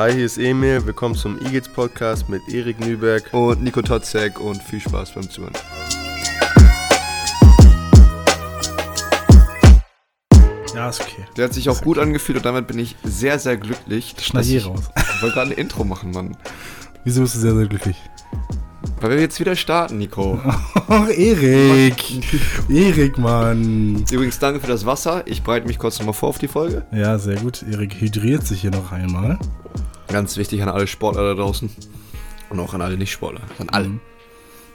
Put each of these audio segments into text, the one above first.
Hi, hier ist Emil. Willkommen zum Eagles Podcast mit Erik Nüberg. und Nico Totzek und viel Spaß beim Zuhören. Ja, ist okay. Der hat sich auch gut angefühlt und damit bin ich sehr, sehr glücklich. Schneid hier raus. ich wollte gerade ein Intro machen, Mann. Wieso bist du sehr, sehr glücklich? Weil wir jetzt wieder starten, Nico. Oh, Erik. Erik, Mann. Übrigens, danke für das Wasser. Ich bereite mich kurz nochmal vor auf die Folge. Ja, sehr gut. Erik hydriert sich hier noch einmal. Ganz wichtig an alle Sportler da draußen. Und auch an alle Nicht-Sportler. An alle.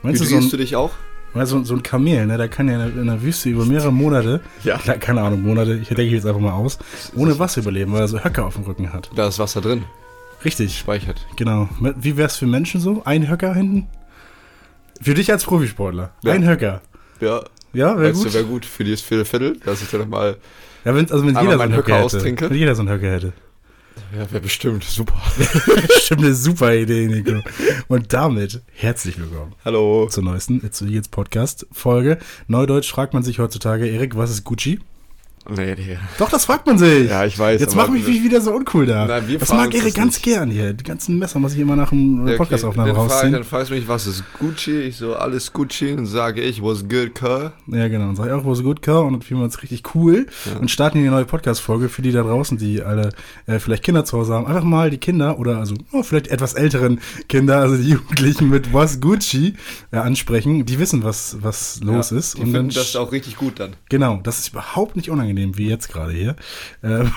Meinst du, so Hydrierst du ein, dich auch? meinst du, so ein Kamel, ne? Der kann ja in der- in der Wüste über mehrere Monate, Ja. Klar, keine Ahnung, Monate, ich denke jetzt einfach mal aus, ohne Wasser überleben, weil er so Höcker auf dem Rücken hat. Da ist Wasser drin. Richtig, Speichert. genau. Wie wär's für Menschen so? Ein Höcker hinten? Für dich als Profisportler. Ja. Ein Höcker. Ja. Ja, wäre gut. wäre gut für dieses Viertel, dass ich dann nochmal. ja, wenn, also wenn jeder so meinen einen Höcker Höcker hätte. austrinke. Wenn jeder so einen Höcker hätte. Ja, wäre bestimmt. Super. Stimmt, eine super Idee, Nico. Und damit herzlich willkommen Hallo. zur neuesten It's Jetzt Podcast Folge. Neudeutsch fragt man sich heutzutage, Erik, was ist Gucci? Nee, Digga. Doch, das fragt man sich. Ja, ich weiß. Jetzt mach mich wie wieder so uncool da. Nein, wir das mag das ganz nicht. gern hier. Die ganzen Messer muss ich immer nach dem Ja, okay, Podcastaufnahme dann, frag, rausziehen. dann fragst du mich, was ist Gucci? Ich so, alles Gucci. Und sage ich, was good, car? Ja, genau. Und sag ich auch, ist gut, Kerl? Und dann fühlen wir uns richtig cool Ja. und starten hier eine neue Podcast-Folge für die da draußen, die alle äh, vielleicht Kinder zu Hause haben. Einfach mal die Kinder oder also oh, vielleicht etwas älteren Kinder, also die Jugendlichen mit was Gucci äh, ansprechen. Die wissen, was, was los Ja, ist. Die und dann finden das auch richtig gut dann. Genau, das ist überhaupt nicht unangenehm, wie jetzt gerade hier. Ähm,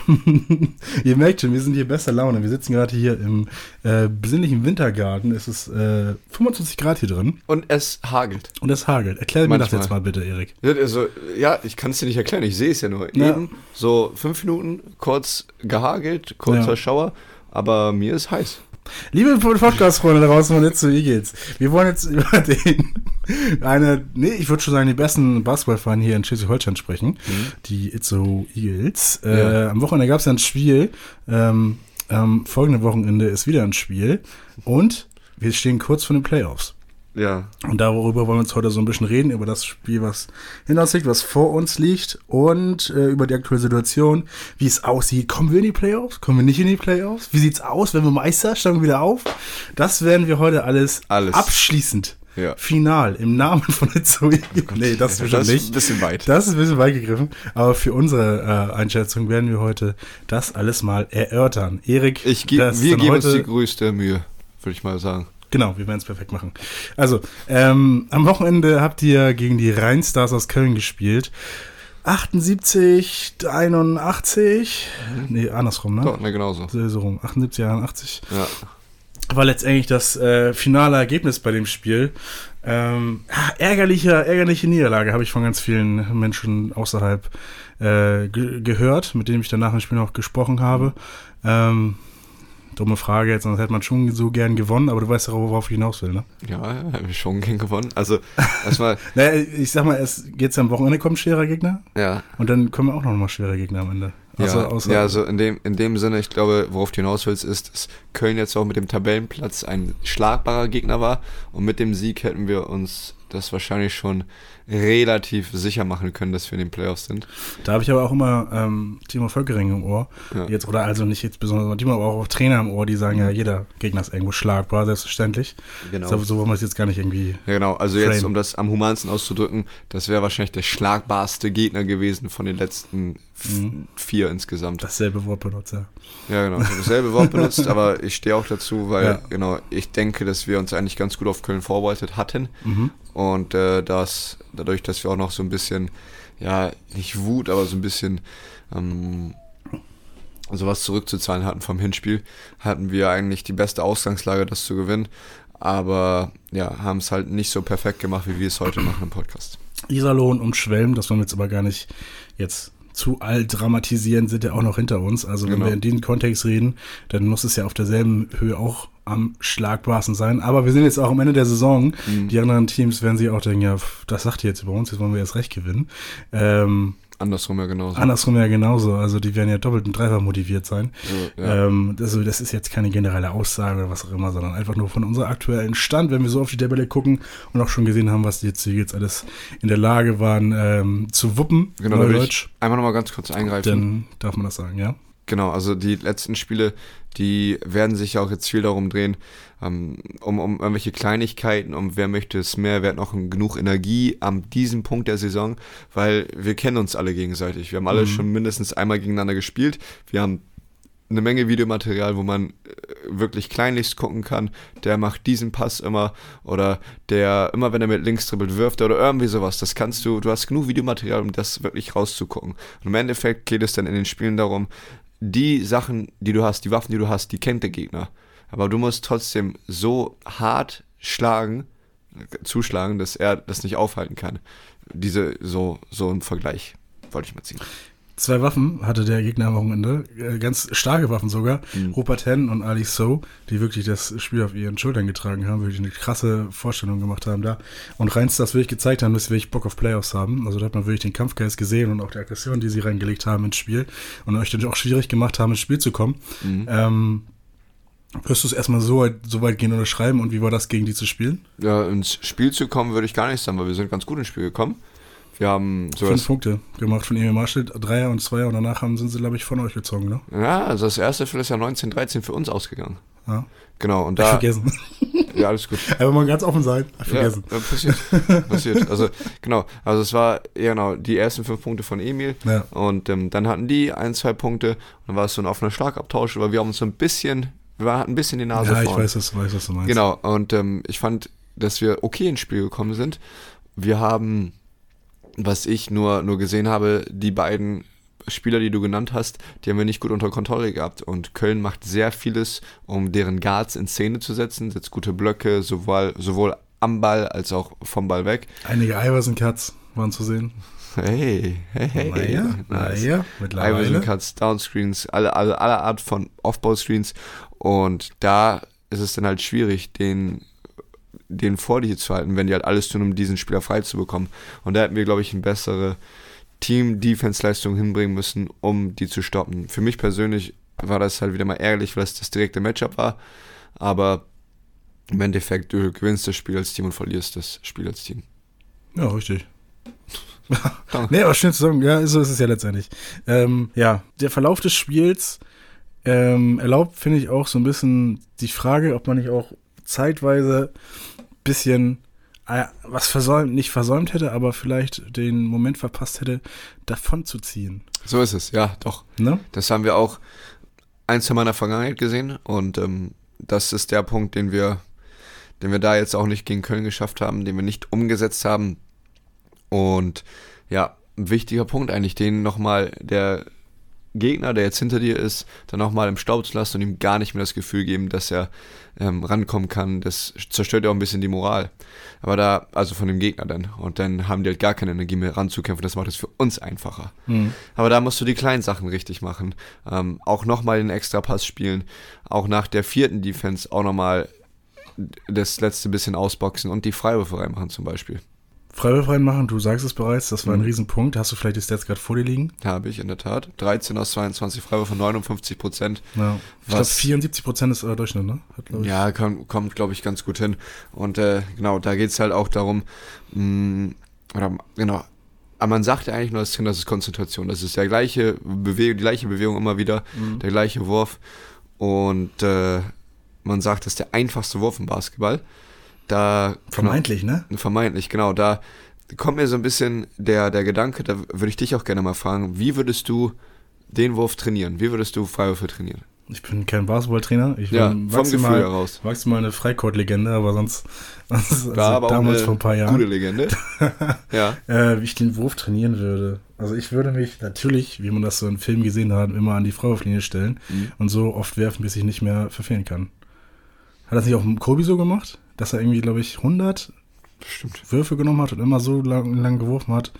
ihr merkt schon, wir sind hier bester Laune. Wir sitzen gerade hier im äh, besinnlichen Wintergarten. Es ist äh, 25 Grad hier drin Und es hagelt. und es hagelt. Erklär mir das jetzt mal bitte, Erik. Ja, Also, ja, ich kann es dir nicht erklären, ich sehe es ja nur. Ja. Eben so fünf Minuten, kurz gehagelt, kurzer Ja. Schauer, aber mir ist heiß. Liebe Podcast-Freunde draußen von jetzt zu Eagles, wir wollen jetzt über den, eine, nee, ich würde schon sagen, die besten Basketballvereine hier in Schleswig-Holstein sprechen, die Itzo Eagles. Äh, Ja. Am Wochenende gab es ein Spiel, ähm, am folgenden Wochenende ist wieder ein Spiel und wir stehen kurz vor den Playoffs. Ja. Und darüber wollen wir uns heute so ein bisschen reden, über das Spiel, was hinter uns liegt, was vor uns liegt und äh, über die aktuelle Situation, wie es aussieht. Kommen wir in die Playoffs? Kommen wir nicht in die Playoffs? Wie sieht's aus, wenn wir Meister, steigen wir wieder auf? Das werden wir heute alles, Alles. abschließend, Ja. final, im Namen von Itzoe. nee, das ist bestimmt Das ist nicht. ein bisschen weit. Das ist ein bisschen weit gegriffen, aber für unsere äh, Einschätzung werden wir heute das alles mal erörtern. Erik, Ich ist wir geben uns die größte Mühe, würde ich mal sagen. Genau, wir werden es perfekt machen. Also, ähm, am Wochenende habt ihr gegen die Rheinstars aus Köln gespielt. 78, 81, nee, andersrum, ne? Doch, ne, genauso. So, so rum, 78, 81. Ja. War letztendlich das äh, finale Ergebnis bei dem Spiel. Ähm, ja, ärgerliche, ärgerliche Niederlage habe ich von ganz vielen Menschen außerhalb äh, ge gehört, mit denen ich danach im Spiel noch gesprochen habe. Ähm, dumme Frage jetzt, sonst hätte man schon so gern gewonnen, aber du weißt ja, worauf ich hinaus will, ne? Ja, schon gegen gewonnen. Also, erstmal, Naja, ich sag mal, es jetzt am Wochenende kommt schwerer Gegner ja. und dann kommen auch noch mal schwere Gegner am Ende. Also, ja, außer, ja, also in dem, in dem Sinne, ich glaube, worauf du hinaus willst, ist, dass Köln jetzt auch mit dem Tabellenplatz ein schlagbarer Gegner war und mit dem Sieg hätten wir uns das wahrscheinlich schon relativ sicher machen können, dass wir in den Playoffs sind. da habe ich aber auch immer ähm, Timo Völkering im Ohr. Ja. Jetzt, oder also nicht jetzt besonders, aber Timo, aber auch Trainer im Ohr, die sagen ja, jeder Gegner ist irgendwo schlagbar, selbstverständlich. Genau. So, so wollen wir es jetzt gar nicht irgendwie. Ja, genau. Also jetzt, Frame. um das am humansten auszudrücken, das wäre wahrscheinlich der schlagbarste Gegner gewesen von den letzten Mhm. vier insgesamt. dasselbe Wort benutzt, ja. Ja, genau. Ich habe dasselbe Wort benutzt, aber ich stehe auch dazu, weil, Ja. genau, ich denke, dass wir uns eigentlich ganz gut auf Köln vorbereitet hatten. Mhm. Und äh, das, dadurch, dass wir auch noch so ein bisschen, ja, nicht Wut, aber so ein bisschen ähm, sowas zurückzuzahlen hatten vom Hinspiel, hatten wir eigentlich die beste Ausgangslage, das zu gewinnen. Aber ja, haben es halt nicht so perfekt gemacht, wie wir es heute machen im Podcast. Iserlohn und Schwelm, das wollen wir jetzt aber gar nicht jetzt zu all dramatisieren, sind ja auch noch hinter uns. Also wenn Genau. wir in diesem Kontext reden, dann muss es ja auf derselben Höhe auch am schlagbarsten sein. Aber wir sind jetzt auch am Ende der Saison. Mhm. Die anderen Teams werden sich auch denken, ja, das sagt ihr jetzt über uns, jetzt wollen wir erst recht gewinnen. Ähm, Andersrum ja genauso. andersrum ja genauso. Also die werden ja doppelt und dreifach motiviert sein. So, ja. Ähm, also das ist jetzt keine generelle Aussage oder was auch immer, sondern einfach nur von unserem aktuellen Stand, wenn wir so auf die Tabelle gucken und auch schon gesehen haben, was die jetzt, die jetzt alles in der Lage waren ähm, zu wuppen, genau, Neudeutsch, einmal nochmal ganz kurz eingreifen. dann darf man das sagen, ja? Genau, also die letzten Spiele, die werden sich auch jetzt viel darum drehen, um, um irgendwelche Kleinigkeiten, um wer möchte es mehr, wer hat noch genug Energie an diesem Punkt der Saison, weil wir kennen uns alle gegenseitig. Wir haben alle Mhm. schon mindestens einmal gegeneinander gespielt. Wir haben eine Menge Videomaterial, wo man äh, wirklich kleinlichst gucken kann, der macht diesen Pass immer oder der immer, wenn er mit links dribbelt, wirft oder irgendwie sowas. Das kannst du, du hast genug Videomaterial, um das wirklich rauszugucken. Und im Endeffekt geht es dann in den Spielen darum, die Sachen, die du hast, die Waffen, die du hast, die kennt der Gegner. Aber du musst trotzdem so hart schlagen, zuschlagen, dass er das nicht aufhalten kann. Diese, so, so im Vergleich wollte ich mal ziehen. Zwei Waffen hatte der Gegner am Wochenende, äh, ganz starke Waffen sogar. Mhm. Rupert Hen und Ali So, die wirklich das Spiel auf ihren Schultern getragen haben, wirklich eine krasse Vorstellung gemacht haben da. Und Reins das wirklich gezeigt haben, dass sie wirklich Bock auf Playoffs haben. Also da hat man wirklich den Kampfgeist gesehen und auch die Aggression, die sie reingelegt haben ins Spiel und euch dann auch schwierig gemacht haben, ins Spiel zu kommen. Mhm. Ähm, wirst du es erstmal so weit, so weit gehen oder schreiben und wie war das gegen die zu spielen? Ja, ins Spiel zu kommen, würde ich gar nicht sagen, weil wir sind ganz gut ins Spiel gekommen. Wir haben Fünf sowas. Punkte gemacht von Emil Marshall, Dreier und Zweier und danach haben, sind sie, glaube ich, von euch gezogen, ne? Ja, also das erste Viertel ist ja 19-13 für uns ausgegangen. Ja. Genau, und Ich da. vergessen. Ja, alles gut. Aber mal ganz offen sein. Ich vergessen. Ja, passiert. passiert. Also, genau. Also, es war, ja, genau, die ersten fünf Punkte von Emil. Ja. Und ähm, dann hatten die ein, zwei Punkte. Und dann war es so ein offener Schlagabtausch, aber wir haben uns so ein bisschen, wir hatten ein bisschen die Nase Ja, ich vorn. weiß, was, weiß, was du meinst. Genau, und ähm, ich fand, dass wir okay ins Spiel gekommen sind. Wir haben, was ich nur, nur gesehen habe, die beiden Spieler, die du genannt hast, die haben wir nicht gut unter Kontrolle gehabt. Und Köln macht sehr vieles, um deren Guards in Szene zu setzen, setzt gute Blöcke, sowohl, sowohl am Ball als auch vom Ball weg. Einige Iverson-Cuts waren zu sehen. Hey, hey, hey. naja, nice. naja, mittlerweile. Iverson Cuts, Downscreens, alle, alle, alle Art von Off-Ball-Screens. Und da ist es dann halt schwierig, den, den vor dir zu halten, wenn die halt alles tun, um diesen Spieler frei zu bekommen. Und da hätten wir, glaube ich, eine bessere Team-Defense-Leistung hinbringen müssen, um die zu stoppen. Für mich persönlich war das halt wieder mal ärgerlich, weil es das direkte Matchup war. Aber im Endeffekt, du gewinnst das Spiel als Team und verlierst das Spiel als Team. Ja, richtig. Nee, aber schön zu sagen. Ja, so ist es ja letztendlich. Ähm, ja, der Verlauf des Spiels ähm, erlaubt, finde ich, auch so ein bisschen die Frage, ob man nicht auch zeitweise ein bisschen äh, was versäumt, nicht versäumt hätte, aber vielleicht den Moment verpasst hätte, davon zu ziehen. So ist es, ja, doch. Ne? Das haben wir auch ein, zwei Mal in der Vergangenheit gesehen und ähm, das ist der Punkt, den wir, den wir da jetzt auch nicht gegen Köln geschafft haben, den wir nicht umgesetzt haben. Und ja, ein wichtiger Punkt eigentlich, den nochmal der Gegner, der jetzt hinter dir ist, dann nochmal im Staub zu lassen und ihm gar nicht mehr das Gefühl geben, dass er ähm, rankommen kann. Das zerstört ja auch ein bisschen die Moral. Aber da, also von dem Gegner dann. Und dann haben die halt gar keine Energie mehr ranzukämpfen. Das macht es für uns einfacher. Hm. Aber da musst du die kleinen Sachen richtig machen. Ähm, auch nochmal den Extrapass spielen. Auch nach der vierten Defense auch nochmal das letzte bisschen ausboxen und die Freiwürfe reinmachen zum Beispiel. Freiwurf reinmachen, du sagst es bereits, das war ein Mhm. Riesenpunkt. Hast du vielleicht die Stats gerade vor dir liegen? Habe ich in der Tat. 13 aus 22 Freiwürfe, 59 Prozent. Ja. Ich glaube, Was- 74 Prozent ist euer Durchschnitt, ne? Hat. Ja, kommt, kommt glaube ich, ganz gut hin. Und äh, genau, da geht es halt auch darum, mh, oder genau, aber man sagt ja eigentlich nur als Trainer, das ist Konzentration. Das ist der gleiche Bewegung, die gleiche Bewegung immer wieder, Mhm. der gleiche Wurf. Und äh, man sagt, das ist der einfachste Wurf im Basketball. Da Vermeintlich, ne? Vermeintlich, genau. Da kommt mir so ein bisschen der, der Gedanke, da würde ich dich auch gerne mal fragen, wie würdest du den Wurf trainieren? Wie würdest du Freiwürfe trainieren? Ich bin kein Basketballtrainer. Ich Ja, bin Gefühl maximal, heraus. maximal eine Freicourt-Legende, aber sonst, also War auch damals vor ein paar gute Jahren, Legende. ja. äh, wie ich den Wurf trainieren würde. Also ich würde mich natürlich, wie man das so in Filmen gesehen hat, immer an die Freiwurflinie stellen Mhm. und so oft werfen, bis ich nicht mehr verfehlen kann. Hat das nicht auch Kobi so gemacht? Dass er irgendwie, glaube ich, 100 Stimmt. Würfe genommen hat und immer so lang, lang geworfen hat,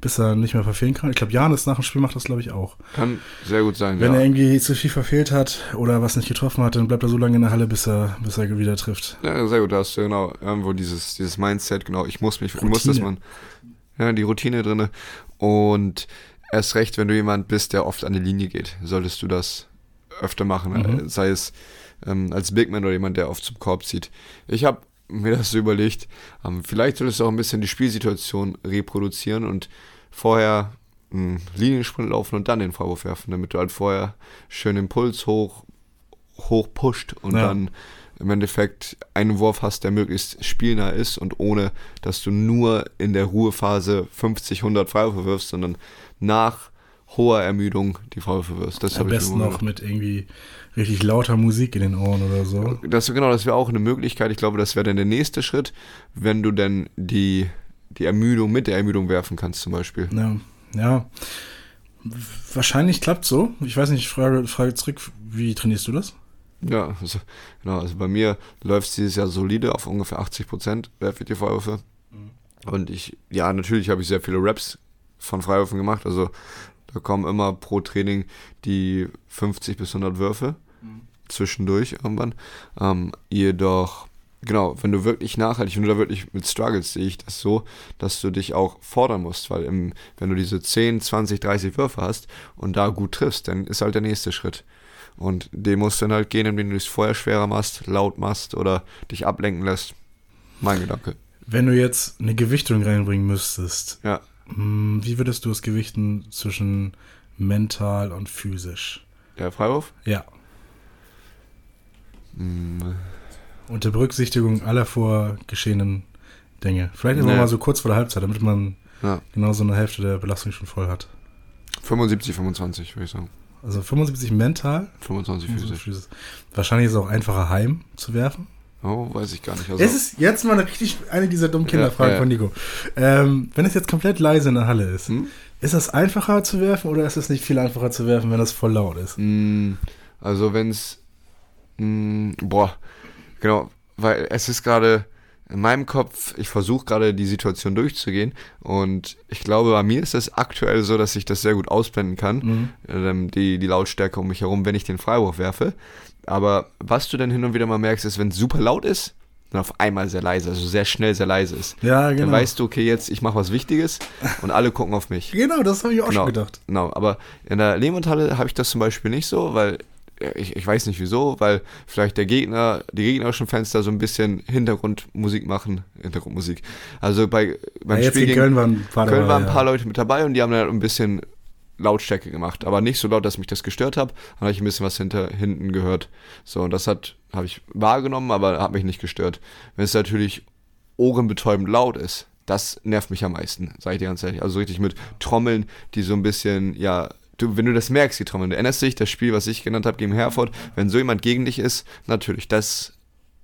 bis er nicht mehr verfehlen kann. Ich glaube, Janis nach dem Spiel macht das, glaube ich, auch. Kann sehr gut sein, Wenn ja. er irgendwie zu viel verfehlt hat oder was nicht getroffen hat, dann bleibt er so lange in der Halle, bis er, bis er wieder trifft. ja. Sehr gut, da hast du genau irgendwo dieses, dieses Mindset, genau, ich muss mich, ich muss Routine. das man, ja, die Routine drinne und erst recht, wenn du jemand bist, der oft an die Linie geht, solltest du das öfter machen, Mhm. äh, sei es ähm, als Big Man oder jemand, der oft zum Korb zieht. Ich habe mir das so überlegt, ähm, vielleicht solltest du auch ein bisschen die Spielsituation reproduzieren und vorher einen Liniensprint laufen und dann den Freiwurf werfen, damit du halt vorher schön den Puls hoch, hoch pusht und Ja. dann im Endeffekt einen Wurf hast, der möglichst spielnah ist und ohne, dass du nur in der Ruhephase 50, 100 Freiwürfe wirfst, sondern nach hoher Ermüdung die Freiwürfe wirfst. Das Am ich besten noch mit irgendwie richtig lauter Musik in den Ohren oder so. das genau, das wäre auch eine Möglichkeit. Ich glaube, das wäre dann der nächste Schritt, wenn du dann die, die Ermüdung mit der Ermüdung werfen kannst, zum Beispiel. Ja, ja. Wahrscheinlich klappt so. Ich weiß nicht, Frage, Frage zurück, wie trainierst du das? Ja, also, genau. Also bei mir läuft es dieses Jahr solide auf ungefähr 80 Prozent werfe ich die Freiwürfe. Und ich, ja, natürlich habe ich sehr viele Raps von Freiwürfen gemacht. Also da kommen immer pro Training die 50 bis 100 Würfe zwischendurch irgendwann. Ähm, jedoch, genau, wenn du wirklich nachhaltig, wenn du da wirklich mit struggles, sehe ich das so, dass du dich auch fordern musst, weil im, wenn du diese 10, 20, 30 Würfe hast und da gut triffst, dann ist halt der nächste Schritt. Und den musst du dann halt gehen, indem du es vorher schwerer machst, laut machst oder dich ablenken lässt. Mein Gedanke. Wenn du jetzt eine Gewichtung reinbringen müsstest, Ja. Hm, wie würdest du es gewichten zwischen mental und physisch? Der Freiwurf? Ja, Hm, unter Berücksichtigung aller vorgeschehenen Dinge. Vielleicht immer Nee. mal so kurz vor der Halbzeit, damit man ja. genau so eine Hälfte der Belastung schon voll hat. 75, 25, würde ich sagen. Also 75 mental, 25 physisch. physisch. Wahrscheinlich ist es auch einfacher heim zu werfen. Oh, weiß ich gar nicht. Also, Es ist jetzt mal eine richtig eine dieser dummen Kinderfragen Ja, ja. von Nico. Ähm, wenn es jetzt komplett leise in der Halle ist, Hm? ist das einfacher zu werfen oder ist es nicht viel einfacher zu werfen, wenn das voll laut ist? Mm, Also wenn es, boah, genau, weil es ist gerade in meinem Kopf, ich versuche gerade die Situation durchzugehen und ich glaube, bei mir ist es aktuell so, dass ich das sehr gut ausblenden kann, Mhm. ähm, die, die Lautstärke um mich herum, wenn ich den Freiwurf werfe. Aber was du dann hin und wieder mal merkst, ist, wenn es super laut ist, dann auf einmal sehr leise, also sehr schnell sehr leise ist. Ja, genau. Dann weißt du, okay, jetzt ich mache was Wichtiges und alle gucken auf mich. genau, das habe ich auch Genau. schon gedacht. Genau, aber in der Lehmundhalle habe ich das zum Beispiel nicht so, weil ich, ich weiß nicht wieso, weil vielleicht der Gegner, die gegnerischen da so ein bisschen Hintergrundmusik machen. Hintergrundmusik. Also bei, beim Ja, jetzt Spiel in gegen Köln waren ein paar Köln waren ein paar Leute mit dabei und die haben dann ein bisschen Lautstärke gemacht, aber nicht so laut, dass mich das gestört hat. Dann habe ich ein bisschen was hinter hinten gehört. So und das hat habe ich wahrgenommen, aber hat mich nicht gestört. Wenn es natürlich ohrenbetäubend laut ist, das nervt mich am meisten, sage ich dir ganz ehrlich. Also so richtig mit Trommeln, die so ein bisschen, ja, du, wenn du das merkst, die Trommeln, du erinnerst dich, das Spiel, was ich genannt habe gegen Herford, wenn so jemand gegen dich ist, natürlich, das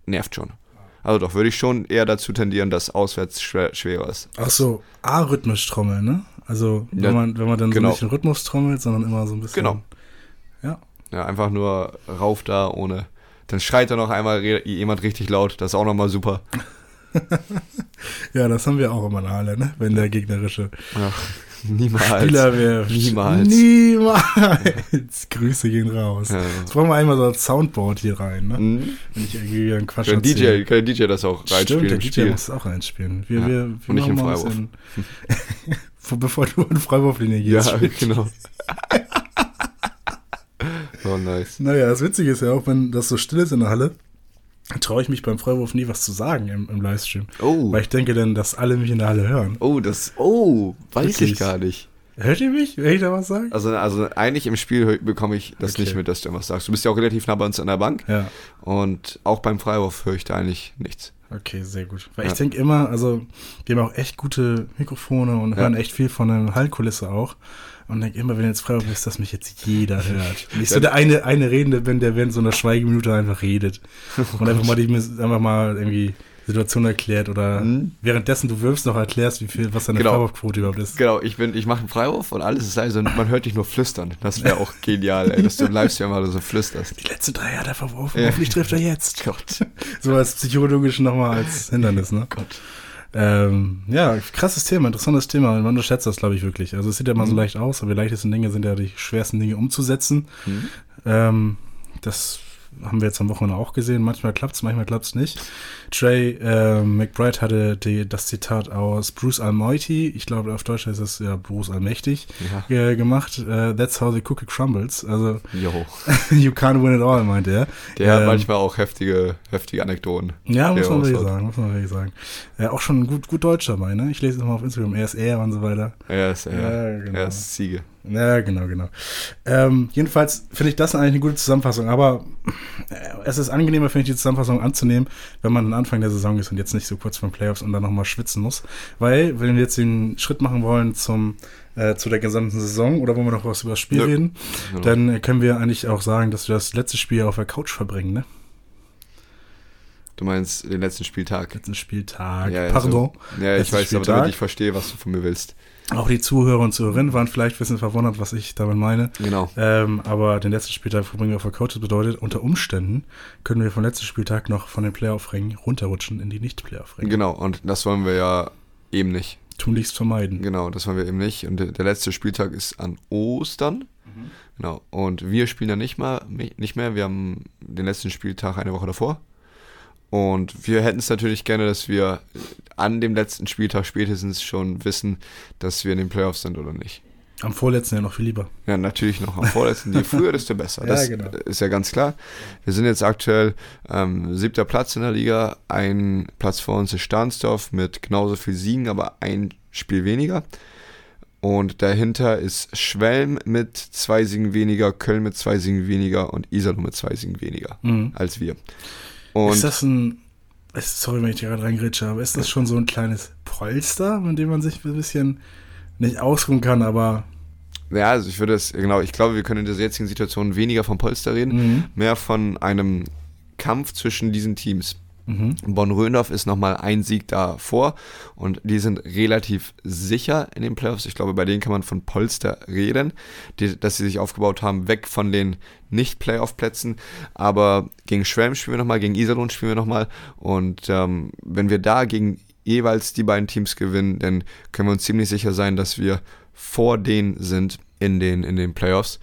nervt schon. Also doch, würde ich schon eher dazu tendieren, dass auswärts schwer, schwerer ist. Ach so, A-rhythmisch trommeln, ne? Also, wenn, Ja, man, wenn man dann genau. so nicht den Rhythmus trommelt, sondern immer so ein bisschen. Genau. Ja. Ja, einfach nur rauf da, ohne. Dann schreit da noch einmal jemand richtig laut, das ist auch nochmal super. Ja, das haben wir auch immer in der Halle, ne? Wenn der gegnerische Ach, niemals. Spieler wirft. Niemals. Niemals. Grüße gehen raus. Ja. Jetzt brauchen wir einmal so ein Soundboard hier rein, ne? Mhm. Wenn ich irgendwie wieder einen Quatsch Kann der DJ, kann der DJ das auch Stimmt, reinspielen der im DJ Spiel? muss es auch reinspielen. Wir, Ja, wir, wir und nicht im Freiwurf. Bevor du in Freiwurflinie Ja, gehst. genau. oh, nice. Naja, das Witzige ist ja auch, wenn das so still ist in der Halle, traue ich mich beim Freiwurf nie was zu sagen im, im Livestream. Oh, Weil ich denke dann, dass alle mich in der Halle hören. oh, das, oh, weiß Wirklich? ich gar nicht. Hört ihr mich, wenn ich da was sage? Also, also eigentlich im Spiel bekomme ich das Okay. nicht mit, dass du was sagst. Du bist ja auch relativ nah bei uns an der Bank Ja. und auch beim Freiwurf höre ich da eigentlich nichts. Okay, sehr gut. Weil Ja. ich denke immer, also wir haben auch echt gute Mikrofone und Ja. hören echt viel von der Hallkulisse auch. Und denke immer, wenn jetzt Freiwurf ist, dass mich jetzt jeder hört. Und ich so der eine, eine Redende bin, der während so einer Schweigeminute einfach redet. Und einfach mal die einfach mal irgendwie Situation erklärt oder Mhm. währenddessen du wirfst noch erklärst, wie viel, was deine Genau. Freiwurfquote überhaupt ist. Genau, ich bin, ich mache einen Freiwurf und alles ist leise und man hört dich nur flüstern. Das wäre auch genial, ey, dass du im Livestream mal so flüsterst. Die letzten drei hat er verworfen, Ja. hoffentlich trifft er jetzt. Gott. So als psychologisch nochmal als Hindernis, ne? Gott. Ähm, ja, krasses Thema, interessantes Thema. Man unterschätzt das, glaube ich, wirklich. Also es sieht ja mal so Mhm. leicht aus, aber die leichtesten Dinge sind ja die schwersten Dinge umzusetzen. Mhm. Ähm, das haben wir jetzt am Wochenende auch gesehen. Manchmal klappt's, manchmal klappt's nicht. Trey äh, McBride hatte die, das Zitat aus Bruce Almighty, ich glaube auf Deutsch heißt es ja Bruce Allmächtig, Ja. äh, gemacht. Äh, That's how the cookie crumbles. Also you can't win it all, meint er. Der hat Ähm, manchmal auch heftige, heftige Anekdoten. Ja, muss man wirklich sagen, muss man wirklich sagen. Ja, auch schon gut, gut Deutsch dabei, ne? Ich lese es mal auf Instagram, er ist er und so weiter. Er ist, er, Ja, genau. er ist Ziege. Ja, genau, genau. Ähm, jedenfalls finde ich das eigentlich eine gute Zusammenfassung, aber äh, es ist angenehmer, finde ich, die Zusammenfassung anzunehmen, wenn man Anfang der Saison ist und jetzt nicht so kurz vor den Playoffs und dann nochmal schwitzen muss. Weil, wenn wir jetzt den Schritt machen wollen zum, äh, zu der gesamten Saison oder wollen wir noch was über das Spiel Nö. reden, Genau. dann äh, können wir eigentlich auch sagen, dass wir das letzte Spiel auf der Couch verbringen, ne? Du meinst den letzten Spieltag. Letzten Spieltag. Ja, also- Pardon. Ja, ich weiß, aber Spieltag. damit ich verstehe, was du von mir willst. Auch die Zuhörer und Zuhörerinnen waren vielleicht ein bisschen verwundert, was ich damit meine. Genau. Ähm, aber den letzten Spieltag verbringen wir auf der Couch. Das bedeutet, unter Umständen können wir vom letzten Spieltag noch von den Playoff-Rängen runterrutschen in die Nicht-Playoff-Ränge. Genau, und das wollen wir ja eben nicht. Tunlichst vermeiden. Genau, das wollen wir eben nicht. Und der, der letzte Spieltag ist an Ostern. Genau. Und wir spielen dann nicht mal nicht mehr. Wir haben den letzten Spieltag eine Woche davor. Und wir hätten es natürlich gerne, dass wir an dem letzten Spieltag spätestens schon wissen, dass wir in den Playoffs sind oder nicht. Am vorletzten ja noch viel lieber. Ja, natürlich noch am vorletzten. Je früher, desto besser. Ja, Das genau. ist ja ganz klar. Wir sind jetzt aktuell ähm, siebter Platz in der Liga. Ein Platz vor uns ist Stahnsdorf mit genauso viel Siegen, aber ein Spiel weniger. Und dahinter ist Schwelm mit zwei Siegen weniger, Köln mit zwei Siegen weniger und Iserlohn mit zwei Siegen weniger Mhm. als wir. Und ist das ein, sorry, wenn ich dir gerade reingrätsche, aber ist das schon so ein kleines Polster, mit dem man sich ein bisschen nicht ausruhen kann, aber ja, also ich würde es, genau, ich glaube, wir können in dieser jetzigen Situation weniger vom Polster reden, Mhm. mehr von einem Kampf zwischen diesen Teams. Mhm. Bonn-Röndorf ist nochmal ein Sieg davor und die sind relativ sicher in den Playoffs. Ich glaube, bei denen kann man von Polster reden, die, dass sie sich aufgebaut haben, weg von den Nicht-Playoff-Plätzen. Aber gegen Schwelm spielen wir nochmal, gegen Iserlohn spielen wir nochmal und ähm, wenn wir da gegen jeweils die beiden Teams gewinnen, dann können wir uns ziemlich sicher sein, dass wir vor denen sind in den, in den Playoffs.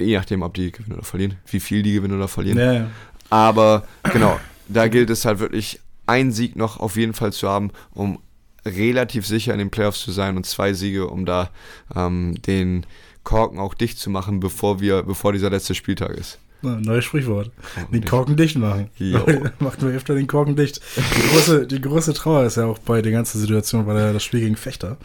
Je nachdem, ob die gewinnen oder verlieren, wie viel die gewinnen oder verlieren. Ja, ja. Aber genau, da gilt es halt wirklich, einen Sieg noch auf jeden Fall zu haben, um relativ sicher in den Playoffs zu sein und zwei Siege, um da ähm, den Korken auch dicht zu machen, bevor wir, bevor dieser letzte Spieltag ist. Na, Neues Sprichwort. Den dicht. Korken dicht machen. Jo. Macht nur öfter den Korken dicht. Die große, die große Trauer ist ja auch bei der ganzen Situation, weil ja das Spiel gegen Fechter,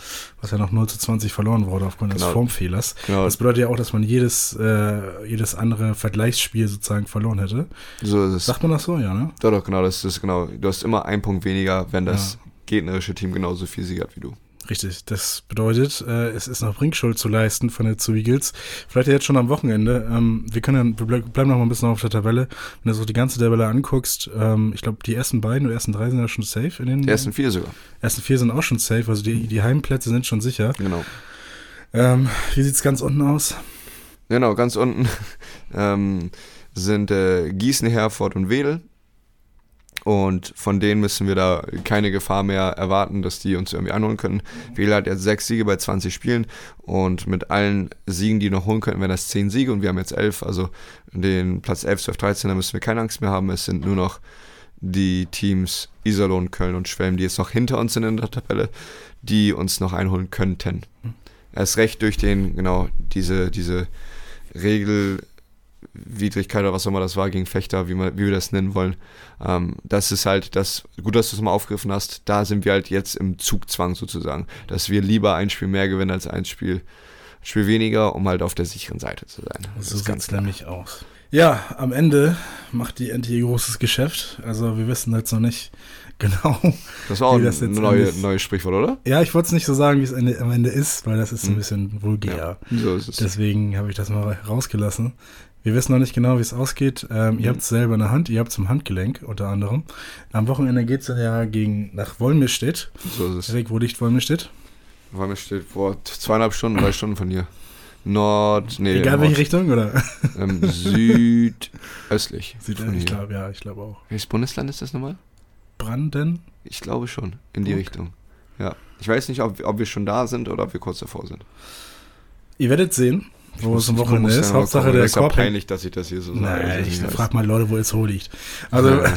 was ja noch 0 zu 20 verloren wurde aufgrund des Genau. Formfehlers. Genau. Das bedeutet ja auch, dass man jedes, äh, jedes andere Vergleichsspiel sozusagen verloren hätte. So ist es. Sagt man das so? Ja, ne? Doch, doch, genau, das ist genau. Du hast immer einen Punkt weniger, wenn das gegnerische Team genauso viel Sieg hat wie du. Richtig. Das bedeutet, äh, es ist noch Bringschuld zu leisten von den Zoo Eagles. Vielleicht jetzt schon am Wochenende. Ähm, wir können ja, wir ble- bleiben noch mal ein bisschen auf der Tabelle. Wenn du so die ganze Tabelle anguckst, ähm, ich glaube, die ersten beiden oder ersten drei sind ja schon safe in den Die ersten vier sogar. ersten vier sind auch schon safe, also die, die Heimplätze sind schon sicher. Genau. Ähm, wie sieht's ganz unten aus? Genau, ganz unten ähm, sind äh, Gießen, Herford und Wedel. Und von denen müssen wir da keine Gefahr mehr erwarten, dass die uns irgendwie einholen können. Wedel hat jetzt sechs Siege bei 20 Spielen und mit allen Siegen, die noch holen könnten, wären das zehn Siege und wir haben jetzt elf. Also den Platz 11, 12, 13, da müssen wir keine Angst mehr haben. Es sind nur noch die Teams Iserlohn, Köln und Schwelm, die jetzt noch hinter uns sind in der Tabelle, die uns noch einholen könnten. Erst recht durch den, genau, diese, diese Regelwidrigkeit oder was auch immer das war gegen Fechter, wie, man, wie wir das nennen wollen. Ähm, das ist halt das, gut, dass du es mal aufgegriffen hast, da sind wir halt jetzt im Zugzwang sozusagen, dass wir lieber ein Spiel mehr gewinnen als ein Spiel, Spiel weniger, um halt auf der sicheren Seite zu sein. Das So ist ganz klar. nämlich aus. Ja, am Ende macht die NT großes Geschäft. Also wir wissen jetzt noch nicht genau. Das war auch wie ein das jetzt neue, neues Sprichwort, oder? Ja, ich wollte es nicht so sagen, wie es am Ende ist, weil das ist ein Hm. bisschen vulgär. So ist es. Deswegen habe ich das mal rausgelassen. Wir wissen noch nicht genau, wie es ausgeht. Ähm, Ihr Mhm. habt es selber in der Hand, ihr habt es im Handgelenk unter anderem. Am Wochenende geht es dann ja gegen, nach Wolmirstedt. so ist es. Erik, wo liegt Wolmirstedt? Mir steht vor zweieinhalb Stunden, drei Stunden von hier. Nord, nee, Egal Nord, welche Richtung, oder? ähm, südöstlich. Von ich glaube, ja, ich glaube auch. Welches Bundesland ist das nochmal? Branden? Ich glaube schon, in die Okay. Richtung. Ja. Ich weiß nicht, ob, ob wir schon da sind oder ob wir kurz davor sind. Ihr werdet sehen. Wo es am Wochenende ist. Hauptsache der ist ja Korb peinlich, dass ich das hier so sage. Nein, ist ich nicht frag mal Leute, wo es so liegt. Also, Ja, ja.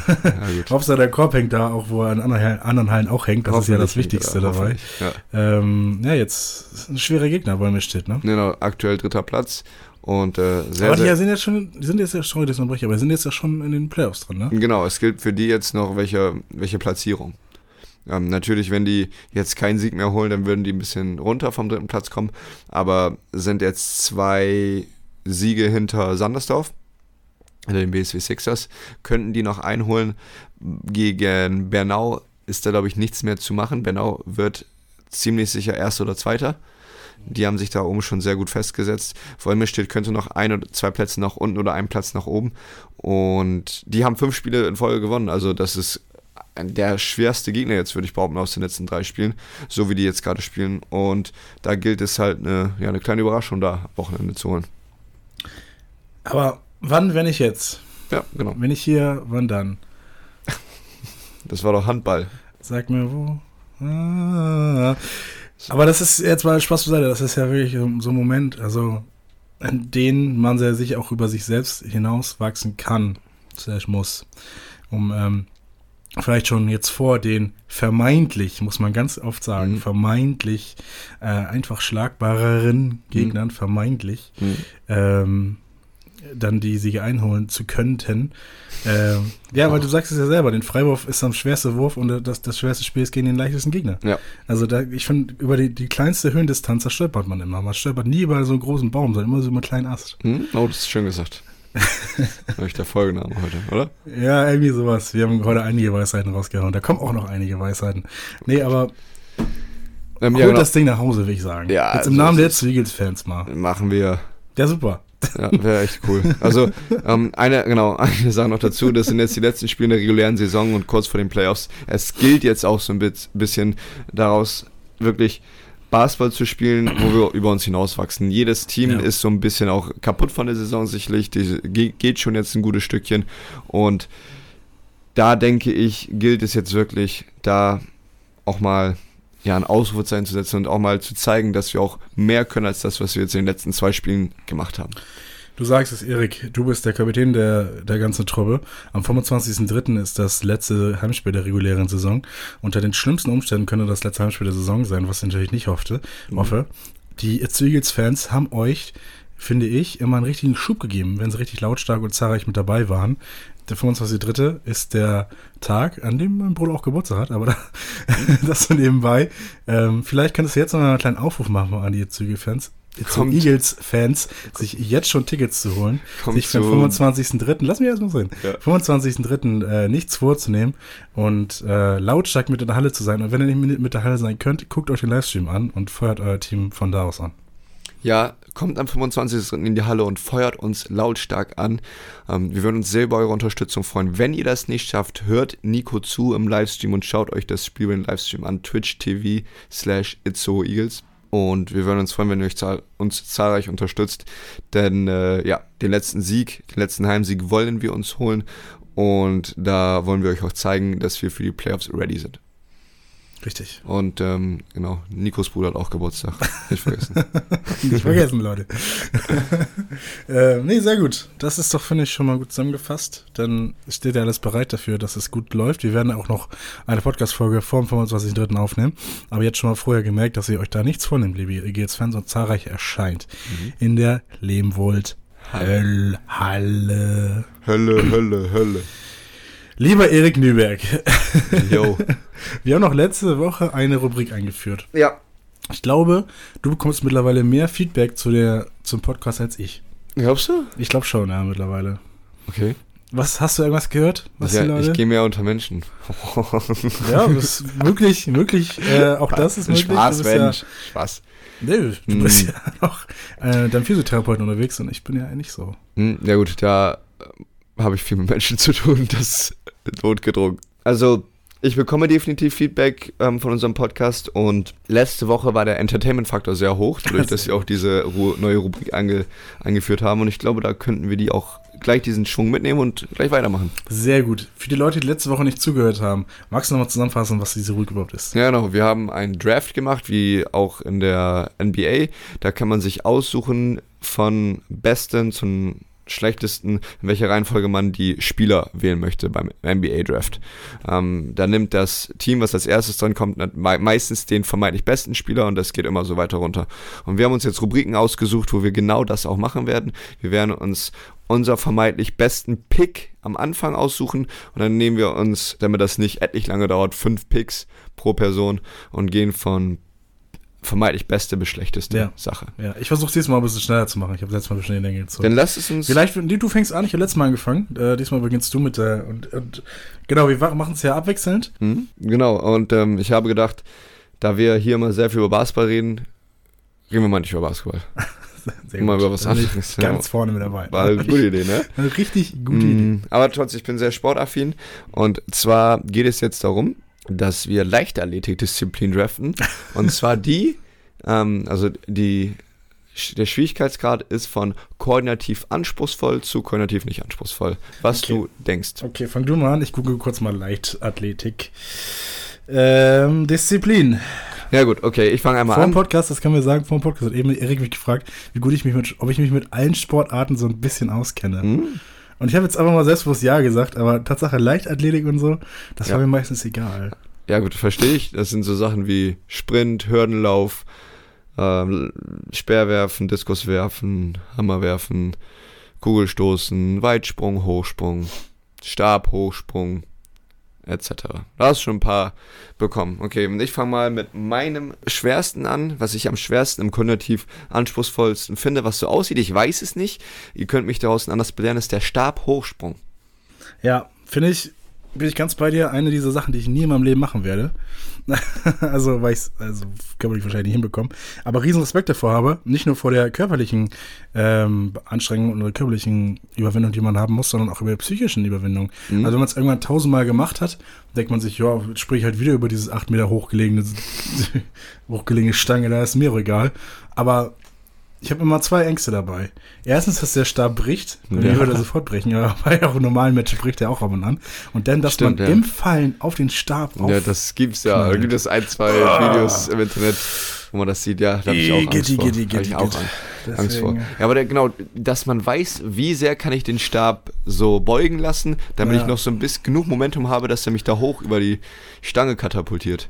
Hauptsache der Korb hängt da auch, wo er an anderen Hallen, anderen Hallen auch hängt. Das ist ja das Wichtigste ja, dabei. Ja. Ähm, ja, jetzt ist ein schwerer Gegner, Bäume steht, ne? Genau, aktuell dritter Platz und äh, sehr, aber die sehr, sind jetzt schon, die sind jetzt ja schon, das aber die sind jetzt ja schon in den Playoffs drin, ne? Genau, es gilt für die jetzt noch welche, welche Platzierung. Ähm, natürlich, wenn die jetzt keinen Sieg mehr holen, dann würden die ein bisschen runter vom dritten Platz kommen. Aber sind jetzt zwei Siege hinter Sandersdorf, also den BSW Sixers, könnten die noch einholen. Gegen Bernau ist da, glaube ich, nichts mehr zu machen. Bernau wird ziemlich sicher Erster oder Zweiter. Die haben sich da oben schon sehr gut festgesetzt. Wolmirstedt könnte noch ein oder zwei Plätze nach unten oder einen Platz nach oben. Und die haben fünf Spiele in Folge gewonnen. Also das ist der schwerste Gegner jetzt, würde ich behaupten, aus den letzten drei Spielen, so wie die jetzt gerade spielen. Und da gilt es halt eine, ja, eine kleine Überraschung da Wochenende zu holen. Aber wann, wenn ich jetzt? Ja, genau. Wenn ich hier, wann dann? Das war doch Handball. Sag mir wo. Ah. Aber das ist jetzt mal Spaß beiseite. Das ist ja wirklich so so ein Moment, also in dem man sehr sich auch über sich selbst hinauswachsen kann, slash muss, um ähm, vielleicht schon jetzt vor den vermeintlich, muss man ganz oft sagen, Mhm. vermeintlich äh, einfach schlagbareren Gegnern, vermeintlich, Mhm. ähm, dann die Siege einholen zu könnten. Ähm, ja, weil du sagst es ja selber, den Freiwurf ist am schwerste Wurf und das, das schwerste Spiel ist gegen den leichtesten Gegner. Ja. Also da, ich finde, über die, die kleinste Höhendistanz, da stolpert man immer. Man stolpert nie über so einen großen Baum, sondern immer so über einen kleinen Ast. Hm? Oh, das ist schön gesagt. Habe ich der Folgename heute, oder? Ja, irgendwie sowas. Wir haben heute einige Weisheiten rausgehauen. Da kommen auch noch einige Weisheiten. Nee, aber Ähm, holt das Ding nach Hause, will ich sagen. Ja, Jetzt im also Namen es der Eagles-Fans mal. Machen wir. Ja, super. Ja, wäre echt cool. Also, ähm, eine, genau, eine Sache noch dazu, das sind jetzt die letzten Spiele der regulären Saison und kurz vor den Playoffs. Es gilt jetzt auch so ein bisschen daraus, wirklich Basketball zu spielen, wo wir über uns hinauswachsen. Jedes Team Ja. ist so ein bisschen auch kaputt von der Saison sicherlich, die ge- geht schon jetzt ein gutes Stückchen und da denke ich, gilt es jetzt wirklich, da auch mal ja, ein Ausrufezeichen zu setzen und auch mal zu zeigen, dass wir auch mehr können als das, was wir jetzt in den letzten zwei Spielen gemacht haben. Du sagst es, Erik, du bist der Kapitän der, der ganzen Truppe. Am 25.03. ist das letzte Heimspiel der regulären Saison. Unter den schlimmsten Umständen könnte das letzte Heimspiel der Saison sein, was ich natürlich nicht hoffte, hoffe. Die It's Eagles-Fans haben euch, finde ich, immer einen richtigen Schub gegeben, wenn sie richtig lautstark und zahlreich mit dabei waren. Der 25.03. ist der Tag, an dem mein Bruder auch Geburtstag hat, aber da, das so nebenbei. Ähm, vielleicht könntest du jetzt noch einen kleinen Aufruf machen an die It's It's Kommt. Eagles-Fans, sich jetzt schon Tickets zu holen, Kommt sich für den zu- 25.03., lass mich erst mal sehen, Ja. 25.03. Äh, nichts vorzunehmen und äh, lautstark mit in der Halle zu sein. Und wenn ihr nicht mit, der Halle sein könnt, guckt euch den Livestream an und feuert euer Team von da aus an. Ja, kommt am 25. in die Halle und feuert uns lautstark an. Ähm, wir würden uns sehr über eure Unterstützung freuen. Wenn ihr das nicht schafft, hört Nico zu im Livestream und schaut euch das Spiel im Livestream an. Twitch TV slash Eagles. Und wir würden uns freuen, wenn ihr zahl uns zahlreich unterstützt. Denn äh, ja, den letzten Sieg, den letzten Heimsieg wollen wir uns holen. Und da wollen wir euch auch zeigen, dass wir für die Playoffs ready sind. Richtig. Und ähm, genau, Nikos Bruder hat auch Geburtstag. Nicht vergessen. Nicht vergessen, Leute. äh, nee, sehr gut. Das ist doch, finde ich, schon mal gut zusammengefasst. Dann steht ja alles bereit dafür, dass es gut läuft. Wir werden auch noch eine Podcast-Folge vor dem 25.03. aufnehmen. Aber jetzt schon mal vorher gemerkt, dass ihr euch da nichts vornehmt, liebe EGS-Fans, und zahlreich erscheint. In der Lehmwold Höll Halle. Hölle, Hölle, Hölle. Lieber Erik Nüberg, Yo. wir haben noch letzte Woche eine Rubrik eingeführt. Ja. Ich glaube, du bekommst mittlerweile mehr Feedback zu der, zum Podcast als ich. Glaubst du? Ich glaube schon, ja, mittlerweile. Okay. Was, hast du irgendwas gehört? Was ja, ich gehe mehr unter Menschen. ja, das ist möglich, möglich, äh, auch das ist möglich. Spaß, bist ja, Mensch. Spaß. nee, du Hm. bist ja noch äh, dein Physiotherapeuten unterwegs und ich bin ja nicht so. Hm, ja gut, da habe ich viel mit Menschen zu tun, das notgedrungen. Also, ich bekomme definitiv Feedback ähm, von unserem Podcast und letzte Woche war der Entertainment-Faktor sehr hoch, dadurch, dass wir auch diese Ru neue Rubrik ange eingeführt haben und ich glaube, da könnten wir die auch gleich diesen Schwung mitnehmen und gleich weitermachen. Sehr gut. Für die Leute, die letzte Woche nicht zugehört haben, magst du nochmal zusammenfassen, was diese Rubrik überhaupt ist? Ja, genau. Wir haben einen Draft gemacht, wie auch in der NBA. Da kann man sich aussuchen von besten zum schlechtesten, in welcher Reihenfolge man die Spieler wählen möchte beim NBA Draft. Ähm, da nimmt das Team, was als erstes dran kommt, me meistens den vermeintlich besten Spieler und das geht immer so weiter runter. Und wir haben uns jetzt Rubriken ausgesucht, wo wir genau das auch machen werden. Wir werden uns unser vermeintlich besten Pick am Anfang aussuchen und dann nehmen wir uns, damit das nicht etlich lange dauert, fünf Picks pro Person und gehen von vermeintlich beste bis schlechteste Ja. Sache. Ja, ich versuche diesmal ein bisschen schneller zu machen. Ich habe letztes Mal ein bisschen in Länge gezogen. Dann lass es uns. Vielleicht, nee, du fängst an, ich habe letztes Mal angefangen. Äh, diesmal beginnst du mit der. Und, und genau, wir machen es ja abwechselnd. Hm? Genau, und ähm, ich habe gedacht, da wir hier immer sehr viel über Basketball reden, reden wir mal nicht über Basketball. Sehr Mal über was anderes, Ganz vorne mit dabei. War eine gute Idee, ne? Eine richtig gute Idee. Mm, Aber trotzdem, ich bin sehr sportaffin. Und zwar geht es jetzt darum, dass wir Leichtathletikdisziplin draften. Und zwar die, ähm, also die, der Schwierigkeitsgrad ist von koordinativ anspruchsvoll zu koordinativ nicht anspruchsvoll. Was Okay. du denkst. Okay, fang du mal an. Ich google kurz mal Leichtathletik. Ähm, Disziplin. Ja gut, okay, ich fange einmal Vor dem an. Podcast, das kann man sagen, vor dem Podcast hat eben Erik mich gefragt, wie gut ich mich mit, ob ich mich mit allen Sportarten so ein bisschen auskenne. Hm? Und ich habe jetzt einfach mal selbstbewusst Ja gesagt, aber Tatsache Leichtathletik und so, das Ja. war mir meistens egal. Ja gut, verstehe ich. Das sind so Sachen wie Sprint, Hürdenlauf, ähm, Speerwerfen, Diskuswerfen, Hammerwerfen, Kugelstoßen, Weitsprung, Hochsprung, Stabhochsprung, etc. Da hast du schon ein paar bekommen. Okay, und ich fange mal mit meinem schwersten an, was ich am schwersten, im kognitiv anspruchsvollsten finde, was so aussieht. Ich weiß es nicht. Ihr könnt mich daraus anders belehren, ist der Stabhochsprung. Ja, finde ich, bin ich ganz bei dir, eine dieser Sachen, die ich nie in meinem Leben machen werde. also, weil ich es also, körperlich wahrscheinlich nicht hinbekommen. Aber riesen Respekt davor habe, nicht nur vor der körperlichen ähm, Anstrengung oder körperlichen Überwindung, die man haben muss, sondern auch über die psychischen Überwindung. Mhm. Also, wenn man es irgendwann tausendmal gemacht hat, denkt man sich, ja, sprich halt wieder über dieses acht Meter hochgelegene, hochgelegene Stange, da ist mir egal. Aber ich habe immer zwei Ängste dabei. Erstens, dass der Stab bricht. Bei mir Ja. würde er sofort brechen, aber bei auch normalen Match bricht er auch ab und an. Und dann, dass Stimmt, man ja. im Fallen auf den Stab auf Ja, das gibt's ja. Da gibt es ein, zwei Ah. Videos im Internet, wo man das sieht. Ja, da habe ich auch Angst Igitt, vor. ich igitt, auch. Angst, Angst vor. Deswegen- Ja, aber der, genau, dass man weiß, wie sehr kann ich den Stab so beugen lassen, damit Ja. ich noch so ein bisschen genug Momentum habe, dass er mich da hoch über die Stange katapultiert.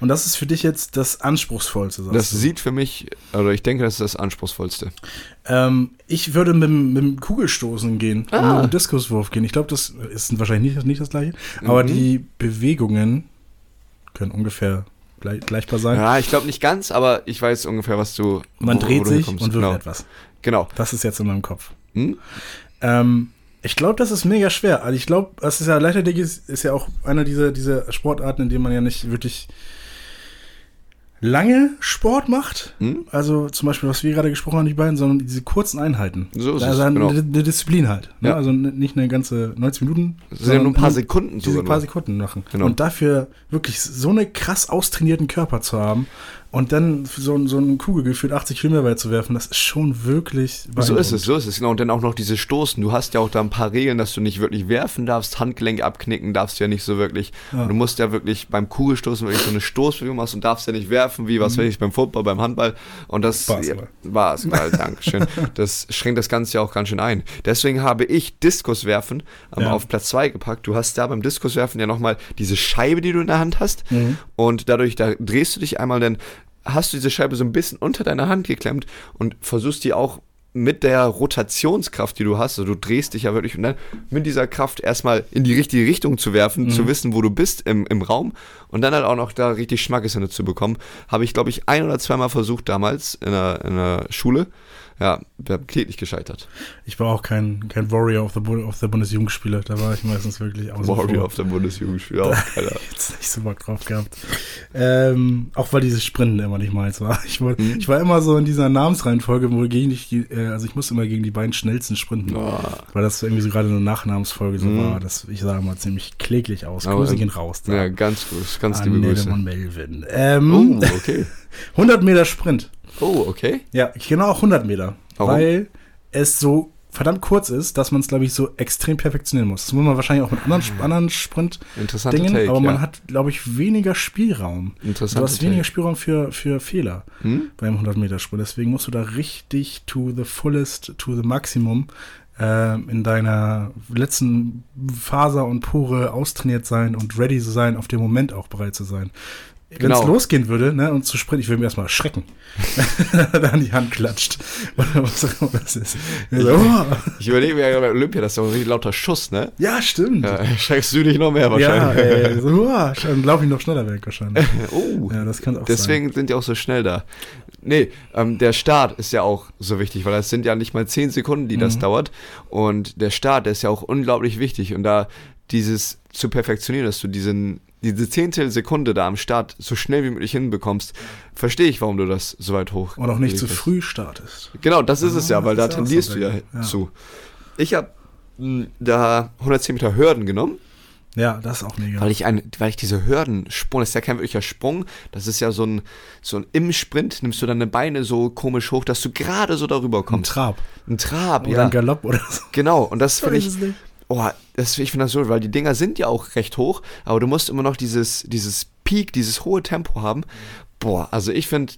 Und das ist für dich jetzt das Anspruchsvollste. Das du. sieht für mich, oder ich denke, das ist das Anspruchsvollste. Ähm, ich würde mit, dem- mit dem Kugelstoßen gehen Ah. und mit dem Diskuswurf gehen. Ich glaube, das ist wahrscheinlich nicht, nicht das gleiche. Aber Mhm. die Bewegungen können ungefähr gleich, gleichbar sein. Ja, ich glaube nicht ganz, aber ich weiß ungefähr, was du. Man wo- wo dreht du sich und wirft genau. etwas. Genau. Das ist jetzt in meinem Kopf. Hm? Ähm, ich glaube, das ist mega schwer. Also ich glaube, das ist ja Leichtathletik ist, ist ja auch einer dieser, dieser Sportarten, in denen man ja nicht wirklich lange Sport macht. Hm? Also zum Beispiel, was wir gerade gesprochen haben, die beiden, sondern diese kurzen Einheiten. So ist also es, eine, genau. eine Disziplin halt. Ne? Ja. Also nicht eine ganze 90 Minuten. Das sind ja nur ein paar Sekunden diese paar. Sekunden machen. Genau. Und dafür wirklich so eine krass austrainierten Körper zu haben und dann so, ein- so ein Kugelgefühl 80 Kilometer weit zu werfen, das ist schon wirklich So ist es, so ist es. Genau. Und dann auch noch diese Stoßen. Du hast ja auch da ein paar Regeln, dass du nicht wirklich werfen darfst, Handgelenk abknicken darfst du ja nicht so wirklich. Ja. Du musst ja wirklich beim Kugelstoßen wirklich so eine Stoßbewegung machen und darfst ja nicht werfen, wie was weiß ich beim Football, beim Handball. Und das Basketball. Ja, Basketball, Dankeschön. Das schränkt das Ganze ja auch ganz schön ein. Deswegen habe ich Diskuswerfen ähm, Ja. auf Platz 2 gepackt. Du hast da beim Diskuswerfen ja nochmal diese Scheibe, die du in der Hand hast. Mhm. Und dadurch, da drehst du dich einmal, dann hast du diese Scheibe so ein bisschen unter deiner Hand geklemmt und versuchst die auch mit der Rotationskraft, die du hast, also du drehst dich ja wirklich und dann mit dieser Kraft erstmal in die richtige Richtung zu werfen, zu wissen, wo du bist im, im Raum und dann halt auch noch da richtig Schmackes hin zu bekommen, habe ich, glaube ich, ein oder zweimal versucht damals in der, in der Schule. Ja, wir haben kläglich gescheitert. Ich war auch kein, kein Warrior of the, Bu- of the Bundesjugendspiele. Da war ich meistens wirklich außen Warrior vor. auf der Bundesjugendspiel auch, Alter. Jetzt nicht so Bock drauf gehabt. Ähm, auch weil dieses Sprinten immer nicht meins war. Ich, wollt, Mhm. ich war immer so in dieser Namensreihenfolge, wo gegen ich, die- äh, also ich musste immer gegen die beiden schnellsten sprinten. Oh. Weil das irgendwie so gerade eine Nachnamensfolge so Mhm. war. Das, ich sah immer ziemlich kläglich aus. Aber, Grüße gehen raus. Da. Ja, ganz gut, ganz An liebe Grüße. Melvin. Ähm, Oh, okay. 100 Meter Sprint. Oh, okay. Ja, genau auch 100 Meter. Warum? Weil es so verdammt kurz ist, dass man es, glaube ich, so extrem perfektionieren muss. Das muss man wahrscheinlich auch mit anderen, anderen Interessanter Sprint-Dingen, aber man ja. hat, glaube ich, weniger Spielraum. Interessanter Du hast weniger. Spielraum für, für Fehler Hm? beim 100-Meter-Sprint. Deswegen musst du da richtig to the fullest, to the maximum ähm, in deiner letzten Faser und Pore austrainiert sein und ready zu sein, auf den Moment auch bereit zu sein. Wenn es Genau. losgehen würde, ne, und zu sprinten, ich würde mir erstmal erschrecken, da an die Hand klatscht. Oder was auch immer das ist. So, oh. Ich überlege mir ja bei Olympia, das ist doch ein richtig lauter Schuss, ne? Ja, stimmt. Ja, schreckst du dich noch mehr Ja, wahrscheinlich. ey, so, oh, dann laufe ich noch schneller weg wahrscheinlich. oh, Ja, das kann auch deswegen sind die auch so schnell da. Nee, ähm, der Start ist ja auch so wichtig, weil das sind ja nicht mal 10 Sekunden, die Mhm. das dauert. Und der Start, der ist ja auch unglaublich wichtig. Und da dieses zu perfektionieren, dass du diesen, diese Zehntel Sekunde da am Start so schnell wie möglich hinbekommst, verstehe ich, warum du das so weit hoch. Und auch nicht zu hast. früh startest. Genau, das ist es Ah, ja, weil da tendierst so du ja, ein. Ja. zu. Ich habe da 110 Meter Hürden genommen, Ja, das ist auch mega. weil ich ein, weil ich diese Hürdensprung, das ist ja kein wirklicher Sprung, das ist ja so ein, so ein im Sprint nimmst du deine Beine so komisch hoch, dass du gerade so darüber Ein kommst. Trab. Ein Trab, Oder ja. ein Galopp oder so. Genau, und das finde ich, es. Oh, das, ich finde das so, weil die Dinger sind ja auch recht hoch, aber du musst immer noch dieses, dieses Peak, dieses hohe Tempo haben. Boah, also ich finde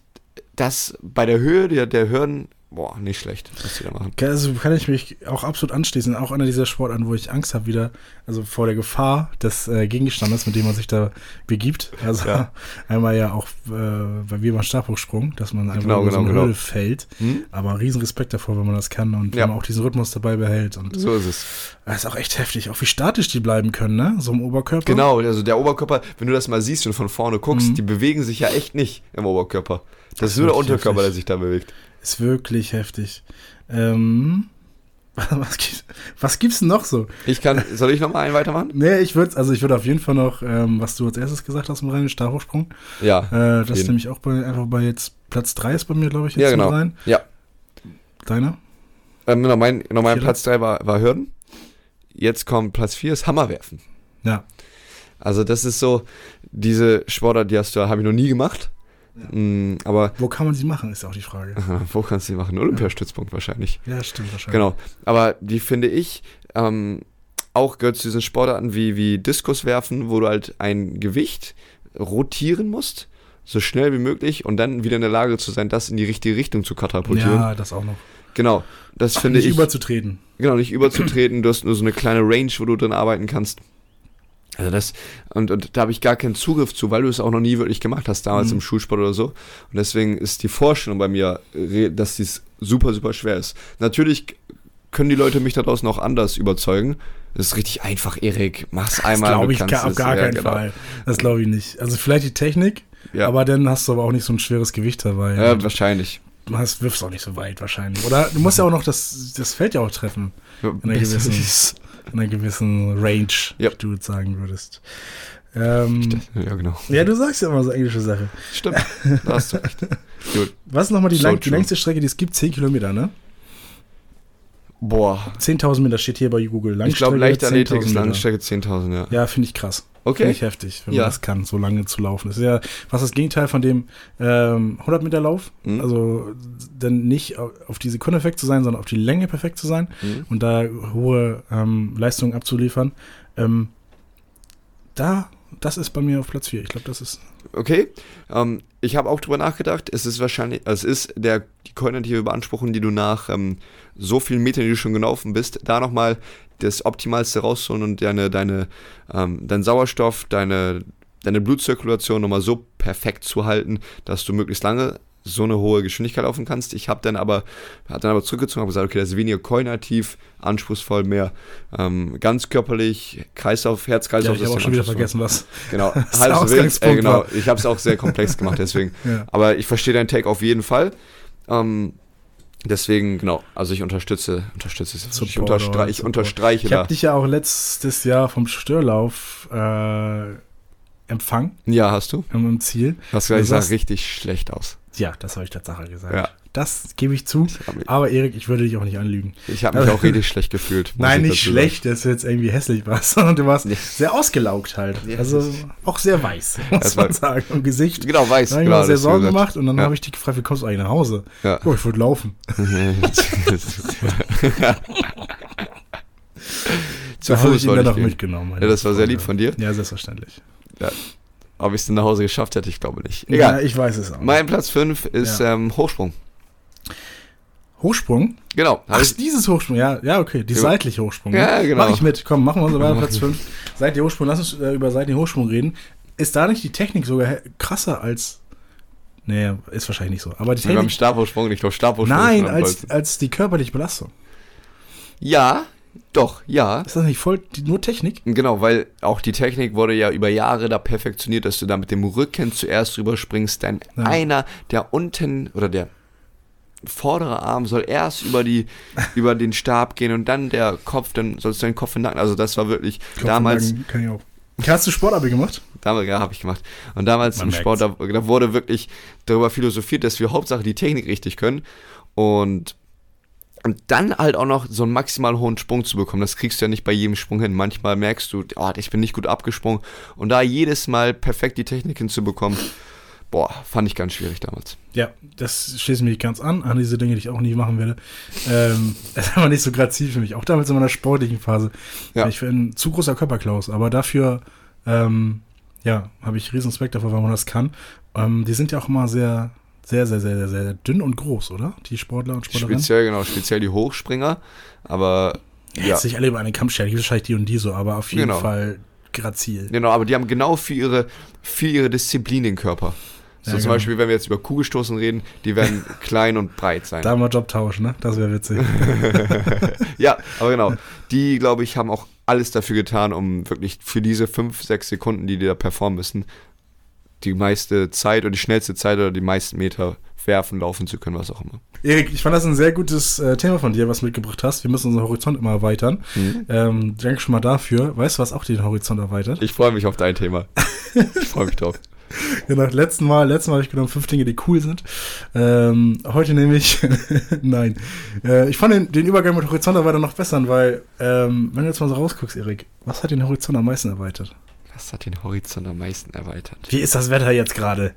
das bei der Höhe der, der Hürden, boah, nicht schlecht, was die da machen. Also kann ich mich auch absolut anschließen. Auch einer dieser Sportarten, wo ich Angst habe wieder, also vor der Gefahr des äh, Gegenstandes, mit dem man sich da begibt. Also Ja. einmal ja auch äh, bei mir beim Stabhochsprung, dass man einfach Genau, so genau, eine genau. Höhle fällt. Hm? Aber riesen Respekt davor, wenn man das kann und Ja. wenn man auch diesen Rhythmus dabei behält. Und So ist es. das ist auch echt heftig, auch wie statisch die bleiben können, ne? So im Oberkörper. Genau, also der Oberkörper, wenn du das mal siehst und von vorne guckst, Mhm. die bewegen sich ja echt nicht im Oberkörper. Das, Das ist nur der Unterkörper, der sich da bewegt. Ist wirklich heftig. Ähm, was, gibt, was gibt's denn noch so? Ich kann, soll ich nochmal einen weitermachen? Nee, ich würde also ich würde auf jeden Fall noch, ähm, was du als erstes gesagt hast, im reinen Stabhochsprung. Ja. Äh, das ist nämlich auch bei, einfach bei jetzt Platz 3 ist bei mir, glaube ich, jetzt Ja, genau. rein. Ja. Deiner? Ähm, genau, mein, genau, mein? Platz 3 war, war Hürden. Jetzt kommt Platz 4, ist Hammerwerfen. Ja. Also das ist so, diese Sportart, die hast du, habe ich noch nie gemacht. Mm, aber Wo kann man sie machen, ist auch die Frage. wo kannst du die machen? Olympiastützpunkt wahrscheinlich. Ja, stimmt wahrscheinlich. Genau. Aber die finde ich ähm, auch gehört zu diesen Sportarten wie, wie Diskuswerfen, wo du halt ein Gewicht rotieren musst, so schnell wie möglich und dann wieder in der Lage zu sein, das in die richtige Richtung zu katapultieren. Ja, das auch noch. Genau. Das finde Nicht ich. überzutreten. Genau, nicht überzutreten, du hast nur so eine kleine Range, wo du drin arbeiten kannst. Also das, und, und da habe ich gar keinen Zugriff zu, weil du es auch noch nie wirklich gemacht hast, damals Mhm. im Schulsport oder so. Und deswegen ist die Vorstellung bei mir, dass dies super, super schwer ist. Natürlich können die Leute mich da draußen auch anders überzeugen. Das ist richtig einfach, Erik. Mach's Das einmal. glaube du ich gar, auf gar Ja, keinen genau. Fall. Das glaube ich nicht. Also vielleicht die Technik, Ja, aber dann hast du aber auch nicht so ein schweres Gewicht dabei. ja, Und wahrscheinlich. du hast, wirfst auch nicht so weit wahrscheinlich. Oder du musst ja auch noch das, das Feld ja auch treffen. einer gewissen- In einer gewissen Range, wie du jetzt sagen würdest. Ähm, Ja, genau. ja, du sagst ja immer so englische Sache. Stimmt. Da hast du recht. Gut. Was ist nochmal die, So lang, die längste Strecke, die es gibt? 10 Kilometer, ne? Boah. 10.000 Meter steht hier bei Google. Ich glaube, Leichtathletik ist 10.000 Meter. Langstrecke 10.000, ja. Ja, finde ich krass. Finde Okay. ich heftig, wenn Ja. man das kann, so lange zu laufen. Das ist ja was das Gegenteil von dem ähm, 100 Meter Lauf. Mhm. Also dann nicht au- auf die Sekunde perfekt zu sein, sondern auf die Länge perfekt zu sein Mhm. und da hohe ähm, Leistungen abzuliefern. Ähm, da, das ist bei mir auf Platz 4. Ich glaube, das ist Okay, ähm, ich habe auch drüber nachgedacht. Es ist wahrscheinlich, es ist der, die kognitive Beanspruchung, die du nach ähm, so vielen Metern, die du schon gelaufen bist, da nochmal das Optimalste rausholen und deine, deine, ähm, dein Sauerstoff, deine, deine Blutzirkulation nochmal so perfekt zu halten, dass du möglichst lange so eine hohe Geschwindigkeit laufen kannst. Ich habe dann aber, hab dann aber zurückgezogen und gesagt, okay, das ist weniger koordinativ, anspruchsvoll, mehr ähm, ganz körperlich, Kreislauf, Herz-Kreislauf. ja, ich habe auch schon wieder vergessen, was. Genau, halb so wild. Äh, genau, ich habe es auch sehr komplex gemacht, deswegen. Ja. Aber ich verstehe deinen Take auf jeden Fall. Ähm, deswegen, genau, also ich unterstütze, unterstütze es. Ich, unterstre ich unterstreiche Ich habe dich ja auch letztes Jahr vom Störlauf äh, Empfang Ja, hast du? im Ziel. Hast Du gesagt, ich sah richtig schlecht aus. Ja, das habe ich Tatsache gesagt. Ja. Das gebe ich zu. Ich habe mich, Aber Erik, ich würde dich auch nicht anlügen. ich hab mich auch richtig schlecht gefühlt. Nein, ich nicht schlecht, dass du jetzt irgendwie hässlich warst, sondern du warst Nee. sehr ausgelaugt halt. Ja. Also auch sehr weiß, muss Das man sagen. Im Gesicht. sagen. Genau, weiß. Da habe ich mir sehr Sorgen gemacht und dann Ja. habe ich dich gefragt, wie kommst du eigentlich nach Hause? Ja. Oh, ich wollte laufen. Zu da habe ich ihn dann auch mitgenommen. Ja, das war sehr lieb von dir. Ja, selbstverständlich. Ob ich es denn nach Hause geschafft hätte, ich glaube nicht. Ja, Egal. ich weiß es auch. mein Platz 5 ist Ja. ähm, Hochsprung. Hochsprung? Genau. Ach, ich, dieses Hochsprung, ja, ja, okay. Die Ja. seitliche Hochsprung. ne? Ja, genau. Mach ich mit. Komm, machen wir uns weiter Platz 5. Seitliche Hochsprung, lass uns äh, über seitliche Hochsprung reden. Ist da nicht die Technik sogar krasser als. Nee, ist wahrscheinlich nicht so. Aber die wie beim Technik. Stabhochsprung, nicht doch Stabhochsprung. Nein, als, als die körperliche Belastung. Ja, doch, ja. Ist das nicht voll die, nur Technik? Genau, weil auch die Technik wurde ja über Jahre da perfektioniert, dass du da mit dem Rücken zuerst rüberspringst, dann Ja. einer, der unten oder der vordere Arm soll erst über die über den Stab gehen und dann der Kopf, dann sollst du deinen Kopf in den Nacken. Also das war wirklich damals, Kopf- Kann ich auch. Hast du Sportabi gemacht? damals ja, habe ich gemacht. Und damals Man im Sport, da, da wurde wirklich darüber philosophiert, dass wir Hauptsache die Technik richtig können und und dann halt auch noch so einen maximal hohen Sprung zu bekommen, das kriegst du ja nicht bei jedem Sprung hin. Manchmal merkst du, oh, ich bin nicht gut abgesprungen. Und da jedes Mal perfekt die Technik hinzubekommen, boah, fand ich ganz schwierig damals. Ja, das schließt mich ganz an, an diese Dinge, die ich auch nie machen werde. Ähm, das ist aber nicht so grazil für mich. Auch damals in meiner sportlichen Phase. Ja. Ich bin ein zu großer Körperklaus, aber dafür, ähm, ja, habe ich riesen Respekt davor, weil man das kann. Ähm, die sind ja auch immer sehr, sehr, sehr, sehr, sehr, sehr dünn und groß, oder? Die Sportler und Sportlerinnen. Speziell, genau, speziell die Hochspringer. Aber Ja. ja, Jetzt nicht alle über eine Kamm stellen, gibt wahrscheinlich die und die so, aber auf jeden Genau. Fall grazil. genau, aber die haben genau für ihre, für ihre Disziplin den Körper. So Ja, zum genau. Beispiel, wenn wir jetzt über Kugelstoßen reden, die werden klein und breit sein. Da mal Job tauschen, ne? Das wäre witzig. Ja, aber genau. Die, glaube ich, haben auch alles dafür getan, um wirklich für diese fünf, sechs Sekunden, die die da performen müssen, die meiste Zeit oder die schnellste Zeit oder die meisten Meter werfen, laufen zu können, was auch immer. Erik, ich fand das ein sehr gutes äh, Thema von dir, was du mitgebracht hast. Wir müssen unseren Horizont immer erweitern. Ähm, danke schon mal dafür. Weißt du, was auch den Horizont erweitert? Ich freue mich auf dein Thema. Ich freue mich drauf. Genau, letzten Mal, letzten Mal habe ich genommen fünf Dinge, die cool sind. Ähm, heute nehme ich, nein. Äh, ich fand den, den Übergang mit Horizont erweitern noch besser, weil, ähm, wenn du jetzt mal so rausguckst, Erik, was hat den Horizont am meisten erweitert? Was hat den Horizont am meisten erweitert? Wie ist das Wetter jetzt gerade?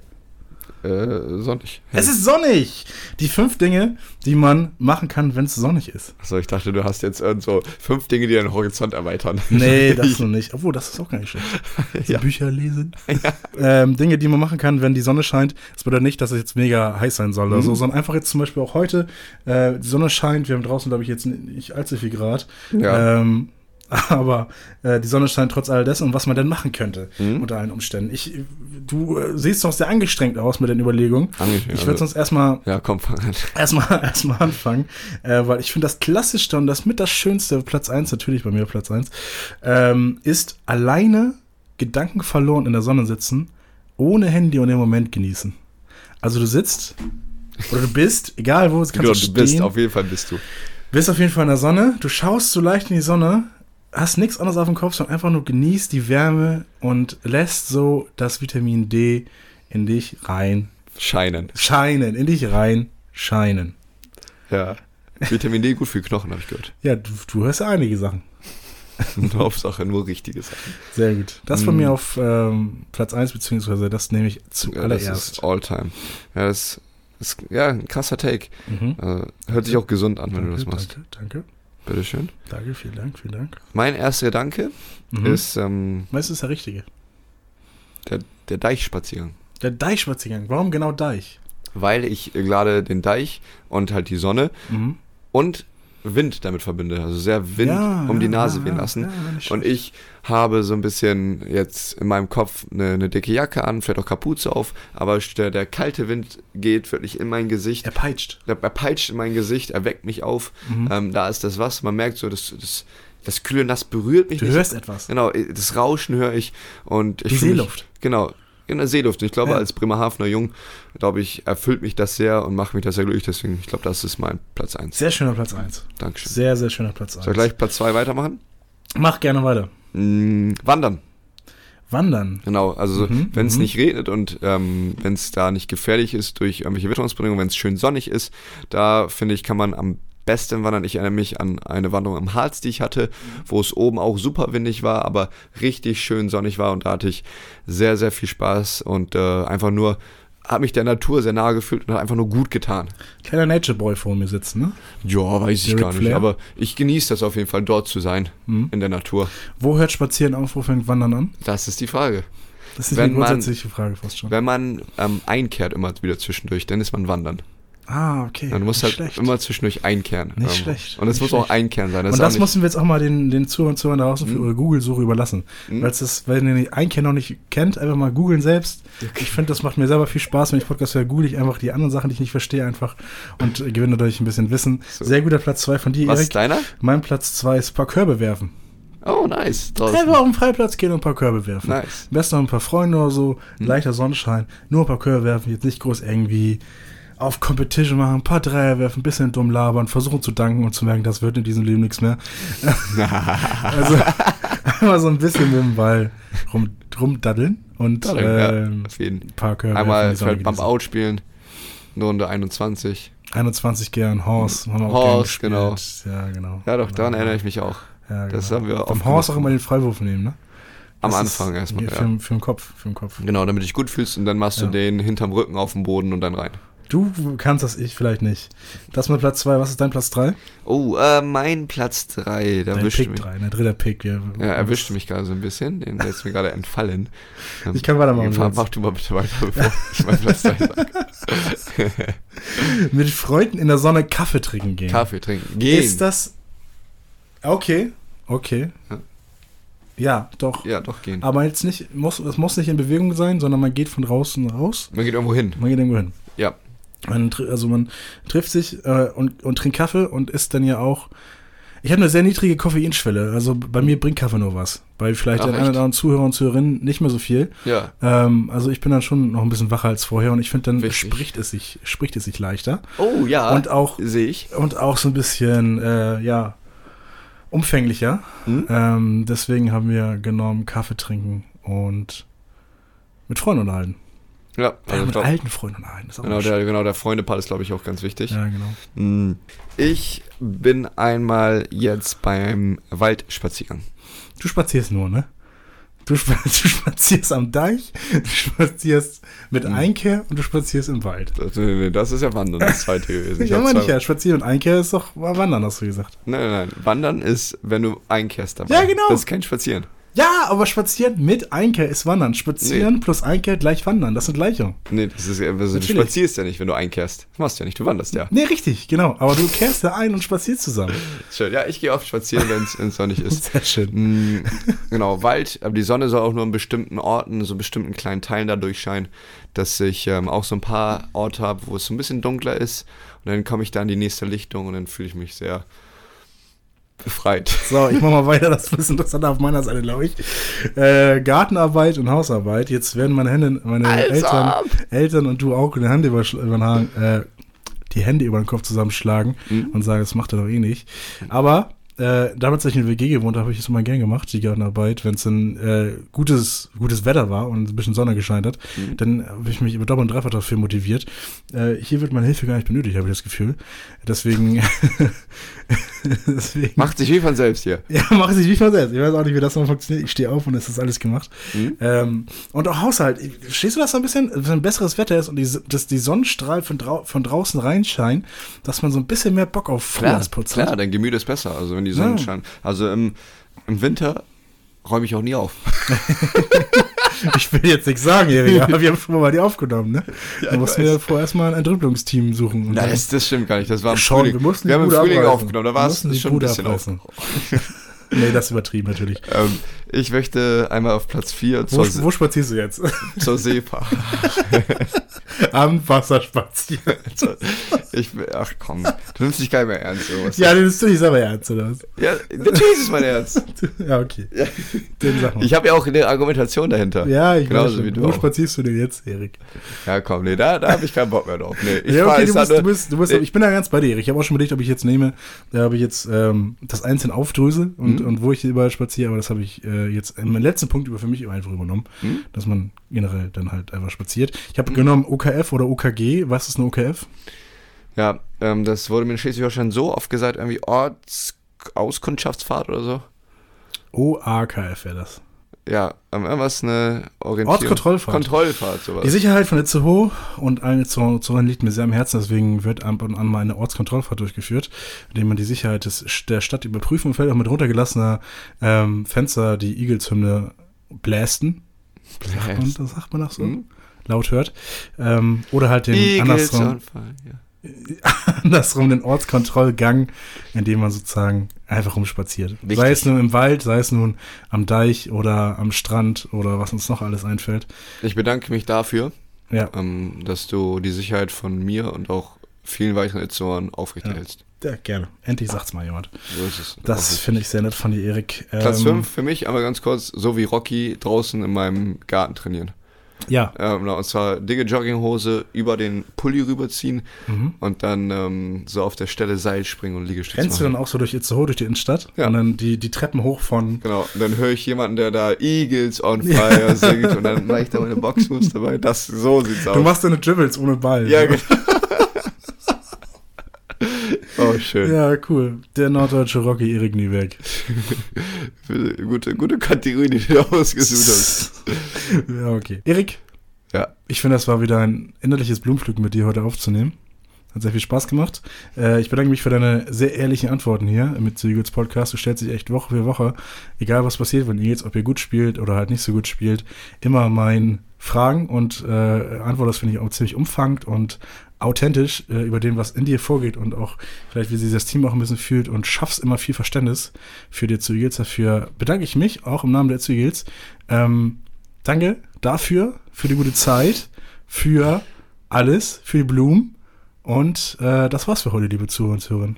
Äh, sonnig. Es ist sonnig! Die fünf Dinge, die man machen kann, wenn es sonnig ist. Achso, ich dachte, du hast jetzt irgend so fünf Dinge, die deinen Horizont erweitern. Nee, das noch nicht. Obwohl, das ist auch gar nicht schlecht. Ja. Bücher lesen. Ähm, Dinge, die man machen kann, wenn die Sonne scheint. Das bedeutet nicht, dass es jetzt mega heiß sein soll oder so, sondern einfach jetzt zum Beispiel auch heute, äh, die Sonne scheint, wir haben draußen, glaube ich, jetzt nicht allzu viel Grad. Ja. Ähm, aber äh, die Sonne scheint trotz all dessen und was man denn machen könnte Mhm. unter allen Umständen. Ich, du äh, siehst doch sehr angestrengt aus mit den Überlegungen. Angestrengt, Ich würde also- sonst erstmal Ja, komm, fang an. erstmal erstmal anfangen, äh, weil ich finde das klassischste und das mit das schönste Platz 1, natürlich bei mir Platz 1, ähm, ist alleine Gedanken verloren in der Sonne sitzen, ohne Handy und den Moment genießen. Also du sitzt oder du bist, egal wo, kannst Du, du, du stehen, bist, auf jeden Fall bist du. bist auf jeden Fall in der Sonne, du schaust so leicht in die Sonne, hast nichts anderes auf dem Kopf, sondern einfach nur genießt die Wärme und lässt so das Vitamin D in dich rein Scheinen. scheinen, in dich rein scheinen. Ja. Vitamin D gut für Knochen, habe ich gehört. Ja, du, du hörst ja einige Sachen. Hauptsache nur richtige Sachen. Sehr gut. Das von mir auf ähm, Platz 1, beziehungsweise das nehme ich Ja, das zuallererst. ist All-Time. Ja, das ist ja ein krasser Take. Mhm. Äh, hört sich auch gesund an, wenn du das Danke, machst. Danke, danke, Bitteschön. danke, vielen Dank, vielen Dank. Mein erster Gedanke Mhm. ist ähm, Was ist der richtige? der, der Deichspaziergang. Der Deichspaziergang. Warum genau Deich? Weil ich gerade den Deich und halt die Sonne Mhm. und Wind damit verbinde. Also sehr Wind Ja, um die ja, Nase ja, wehen lassen. und ich habe so ein bisschen jetzt in meinem Kopf eine, eine dicke Jacke an, vielleicht auch Kapuze auf, aber der, der kalte Wind geht wirklich in mein Gesicht. Er peitscht. Er, er peitscht in mein Gesicht, er weckt mich auf. Mhm. Ähm, da ist das was, man merkt so, das, das, das kühle Nass berührt mich Du nicht. hörst etwas. Genau, das Rauschen höre ich und ich Die fühl mich- Seeluft. Genau, in der Seeluft. Und ich glaube, Ja. als Bremerhavener Jung, glaube ich, erfüllt mich das sehr und macht mich das sehr glücklich. Deswegen, ich glaube, das ist mein Platz 1. Sehr schöner Platz 1. Dankeschön. Sehr, sehr schöner Platz 1. Soll ich gleich Platz 2 weitermachen? Mach gerne weiter. Mm, wandern. Wandern. Genau, also Mhm, wenn es mhm. nicht regnet und ähm, wenn es da nicht gefährlich ist durch irgendwelche Witterungsbedingungen, wenn es schön sonnig ist, da finde ich, kann man am besten wandern. Ich erinnere mich an eine Wanderung am Harz, die ich hatte, wo es oben auch super windig war, aber richtig schön sonnig war und da hatte ich sehr, sehr viel Spaß und äh, einfach nur, hat mich der Natur sehr nahe gefühlt und hat einfach nur gut getan. Kleiner Nature Boy vor mir sitzen, ne? Ja, weiß ich Der gar nicht, Flair? aber ich genieße das auf jeden Fall, dort zu sein, Mhm. in der Natur. Wo hört Spazieren auf, wo fängt Wandern an? Das ist die Frage. Das ist Wenn eine man- grundsätzliche Frage fast schon. Wenn man ähm, einkehrt immer wieder zwischendurch, dann ist man wandern. Ah, okay. Dann muss halt schlecht. immer zwischendurch einkehren. Nicht irgendwo. schlecht, Und es muss auch schlecht. einkehren sein. Das und auch das müssen wir jetzt auch mal den, den Zuhörern und Zuhörern da draußen für Mhm. eure Google-Suche überlassen. Mhm. Weil es wenn ihr den Einkehr noch nicht kennt, einfach mal googeln selbst. Ich finde, das macht mir selber viel Spaß, wenn ich Podcast höre, google ich einfach die anderen Sachen, die ich nicht verstehe, einfach und äh, gewinne dadurch ein bisschen Wissen. So. Sehr guter Platz 2 von dir, was Erik. ist deiner? Mein Platz 2 ist ein paar Körbe werfen. Oh, nice. Draußen. Einfach auf den Freiplatz gehen und ein paar Körbe werfen. Nice. Am besten noch ein paar Freunde oder so, Hm. leichter Sonnenschein, nur ein paar Körbe werfen, jetzt nicht groß irgendwie auf Competition machen, ein paar Dreier werfen, ein bisschen dumm labern, versuchen zu danken und zu merken, das wird in diesem Leben nichts mehr. also einmal so ein bisschen mit dem Ball rum, rumdaddeln und Ja, ähm, jeden. ein paar Körbe Einmal Bump. Out spielen. Eine Runde 21. 21 gern, Horse, haben wir auch Horse, genau. Ja, genau. Ja, doch, genau. daran erinnere ich mich auch. Ja, genau. Das haben wir Vom oft Horse auch immer den Freiwurf nehmen, ne? Am Das Anfang erstmal. Für, Ja. für den Kopf, für den Kopf. Genau, damit du dich gut fühlst und dann machst Ja. du den hinterm Rücken auf den Boden und dann rein. Du kannst das, ich vielleicht nicht. Das ist mein Platz 2. Was ist dein Platz 3? Oh, äh, mein Platz 3. Da Dein erwischte Pick mich. 3, ne? Dritter Pick. Ja, Ja, erwischte mich gerade so ein bisschen. Den der ist mir gerade entfallen. Ich kann weitermachen, Mach, mach du mal bitte weiter, bevor ich meinen Platz 3 sage. Mit Freunden in der Sonne Kaffee trinken gehen. Kaffee trinken. Gehen. Ist das. Okay, okay. Ja. Ja, doch. Ja, doch, gehen. Aber jetzt nicht, muss, es muss nicht in Bewegung sein, sondern man geht von draußen raus. Man geht irgendwo hin. Man geht irgendwo hin. Ja. Man, also man trifft sich äh, und, und trinkt Kaffee und isst dann ja auch. Ich habe eine sehr niedrige Koffeinschwelle. Also bei mir bringt Kaffee nur was. Bei vielleicht Ach, den echt? einen oder anderen Zuhörer und Zuhörerinnen nicht mehr so viel. Ja. Ähm, also ich bin dann schon noch ein bisschen wacher als vorher und ich finde, dann Wichtig. spricht es sich, spricht es sich leichter. Oh, ja. Und auch, Sehe ich. und auch so ein bisschen, äh, ja, umfänglicher. Hm? Ähm, deswegen haben wir genommen Kaffee trinken und mit Freunden unterhalten. Ja, also mit glaub, alten Freunden auch genau, mal der, genau, der Freundepart ist, glaube ich, auch ganz wichtig. Ja, genau. Hm. Ich bin einmal jetzt beim Waldspaziergang. Du spazierst nur, ne? Du, spa du spazierst am Deich, du spazierst mit Hm. Einkehr und du spazierst im Wald. Das, das ist ja Wandern, das zweite gewesen. Ich ja, meine ich zwei- ja. Spazieren und Einkehr ist doch Wandern, hast du gesagt. Nein, nein, nein. Wandern ist, wenn du einkehrst dabei. Ja, genau. Das ist kein Spazieren. Ja, aber spazieren mit Einkehr ist Wandern. Spazieren plus Einkehr gleich Wandern. Das sind Gleichungen. Nee, das ist ja, also du spazierst ja nicht, wenn du einkehrst. Das machst du ja nicht, du wanderst ja. Nee, richtig, genau. Aber du kehrst da ein und spazierst zusammen. Schön. Ja, ich gehe oft spazieren, wenn es sonnig ist. Sehr schön. Mm, genau, Wald, aber die Sonne soll auch nur in bestimmten Orten, so bestimmten kleinen Teilen da durchscheinen, dass ich ähm, auch so ein paar Orte habe, wo es so ein bisschen dunkler ist und dann komme ich da in die nächste Lichtung und dann fühle ich mich sehr befreit. So, ich mach mal weiter. Das ist interessanter auf meiner Seite, glaube ich. Äh, Gartenarbeit und Hausarbeit. Jetzt werden meine Hände, meine Als Eltern. Eltern und du auch die Hände über, über den Haaren, äh, die Hände über den Kopf zusammenschlagen Mhm. und sagen, das macht er doch eh nicht. Aber äh, damals, als ich in WG gewohnt habe, habe ich das immer gern gemacht, die Gartenarbeit. Wenn es dann äh, gutes, gutes Wetter war und ein bisschen Sonne gescheint hat, Mhm. dann habe ich mich über doppelt und dreifach dafür motiviert. Äh, hier wird meine Hilfe gar nicht benötigt, habe ich das Gefühl. Deswegen, deswegen Macht sich wie von selbst hier. ja, mache ich nicht mal selbst. Ich weiß auch nicht, wie das noch funktioniert. Ich stehe auf und es ist alles gemacht. Mhm. Ähm, und auch Haushalt. Stehst du das so ein bisschen, wenn besseres Wetter ist und die, dass die Sonnenstrahl von, drau von draußen reinscheinen, dass man so ein bisschen mehr Bock auf Klar, Frühjahrsputz klar, hat? dein Gemüt ist besser, also wenn die Sonne Ja. scheint. Also im, im Winter räume ich auch nie auf. Ich will jetzt nichts sagen, Erik, aber wir haben schon mal die aufgenommen, ne? Ja, da ich mussten weiß. wir vorerst mal ein Entrümpelungsteam suchen. Nein, das, das stimmt gar nicht. Das war im Schon, Frühling. wir die wir haben im Frühling abreißen. aufgenommen, da war es die schon ein bisschen auf. abreißen. nee, das ist übertrieben natürlich. Ähm, ich möchte einmal auf Platz 4 Wo, wo spazierst du jetzt? zur See fahren. am Wasser spazieren. Also, ich, ach komm, du nimmst dich gar nicht mehr ernst. Sowas. Ja, den ist nicht selber ernst, oder was? ja, natürlich ist es mein Ernst. Ja, okay. Den sag mal. Ich habe ja auch eine Argumentation dahinter. ja, ich weiß Genauso schon. wie du Wo auch. spazierst du denn jetzt, Erik? Ja, komm, nee, da, da habe ich keinen Bock mehr drauf. Nee, ich ja, fahr- okay, ich du sag bist, nur- du bist, du bist, Nee. ich bin da ganz bei dir. Erik. Ich habe auch schon überlegt, ob ich jetzt nehme, da habe ich jetzt ähm, das einzeln aufdröse und, Mhm. und wo ich überall spaziere, aber das habe ich äh, jetzt im letzten Punkt über für mich einfach übernommen, Mhm. dass man generell dann halt einfach spaziert. Ich habe genommen OKF oder OKG. Was ist eine OKF? Ja, ähm, das wurde mir in Schleswig-Holstein so oft gesagt, irgendwie Ortsauskunftsfahrt oder so. OAKF wäre das. Ja, ähm, irgendwas eine Orientierung. Ortskontrollfahrt. Kontrollfahrt, sowas. Die Sicherheit von Itzehoe und allen Itzehoern liegt mir sehr am Herzen, deswegen wird ab und an mal eine Ortskontrollfahrt durchgeführt, indem man die Sicherheit des, der Stadt überprüft und vielleicht auch mit runtergelassener ähm, Fenster die Eagles-Hymne blästen. Sagt man, das sagt man das so? Hm? Laut hört. Ähm, oder halt den andersrum, ja. andersrum den Ortskontrollgang, in dem man sozusagen einfach rumspaziert. Wichtig. Sei es nun im Wald, sei es nun am Deich oder am Strand oder was uns noch alles einfällt. Ich bedanke mich dafür, Ja, ähm, dass du die Sicherheit von mir und auch vielen weiteren Itzoern aufrechterhältst. ja gerne. Endlich sagt's mal jemand. So ist es. Das finde ich sehr nett von dir, Erik. Platz Ähm, 5 für mich, aber ganz kurz, so wie Rocky draußen in meinem Garten trainieren. Ja. Ähm, und zwar dicke Jogginghose über den Pulli rüberziehen Mhm. und dann ähm, so auf der Stelle Seil springen und Liegestütze Rennst du dann auch so durch Itzehoe, durch die Innenstadt? Ja. Und dann die, die Treppen hoch von. Genau, und dann höre ich jemanden, der da Eagles on Fire singt und dann mache ich da meine Boxmoves dabei. Das, so sieht's aus. Du machst deine Dribbles ohne Ball. ja, genau. Oh, schön. Ja, cool. Der norddeutsche Rocky Erik Nieberg. Gute, gute Kategorie, die du ausgesucht hast. ja, okay. Erik, Ja, ich finde, das war wieder ein innerliches Blumenpflücken mit dir heute aufzunehmen. Hat sehr viel Spaß gemacht. Äh, ich bedanke mich für deine sehr ehrlichen Antworten hier mit zu Eagles Podcast. Du stellst dich echt Woche für Woche, egal was passiert, wenn Eagles, ob ihr gut spielt oder halt nicht so gut spielt, immer meinen Fragen und äh, antwortest, finde ich, auch ziemlich umfangend und authentisch äh, über dem, was in dir vorgeht und auch vielleicht, wie sich das Team auch ein bisschen fühlt und schaffst immer viel Verständnis für die zu Eagles. Dafür bedanke ich mich, auch im Namen der zu Eagles. Ähm, danke dafür, für die gute Zeit, für alles, für die Blumen. Und äh, das war's für heute, liebe Zuhörer und Zuhörerinnen.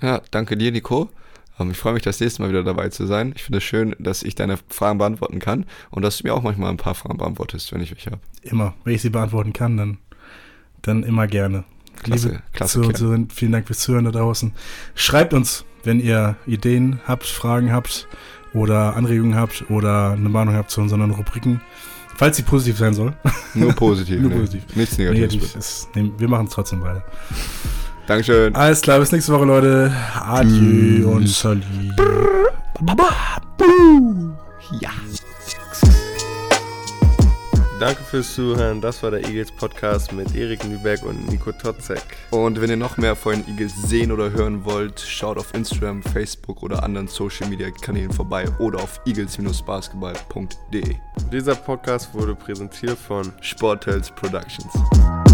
ja danke dir, Nico. Ähm, ich freue mich, das nächste Mal wieder dabei zu sein. Ich finde es schön, dass ich deine Fragen beantworten kann und dass du mir auch manchmal ein paar Fragen beantwortest, wenn ich welche habe. Immer. Wenn ich sie beantworten kann, dann, dann immer gerne. Klasse, liebe klasse Kerl. Zuhörerinnen, vielen Dank fürs Zuhören da draußen. Schreibt uns, wenn ihr Ideen habt, Fragen habt oder Anregungen habt oder eine Meinung habt zu unseren Rubriken. Falls sie positiv sein soll. Nur positiv. Nur nee. positiv. Nichts Negatives. Negativ ist, nee, wir machen es trotzdem weiter. Dankeschön. Alles klar, bis nächste Woche, Leute. Adieu und Salut. Ja. Danke fürs Zuhören. Das war der Eagles Podcast mit Erik Nüberg und Nico Totzek. Und wenn ihr noch mehr von den Eagles sehen oder hören wollt, schaut auf Instagram, Facebook oder anderen Social Media Kanälen vorbei oder auf eagles-basketball.de. Dieser Podcast wurde präsentiert von Sportels Productions.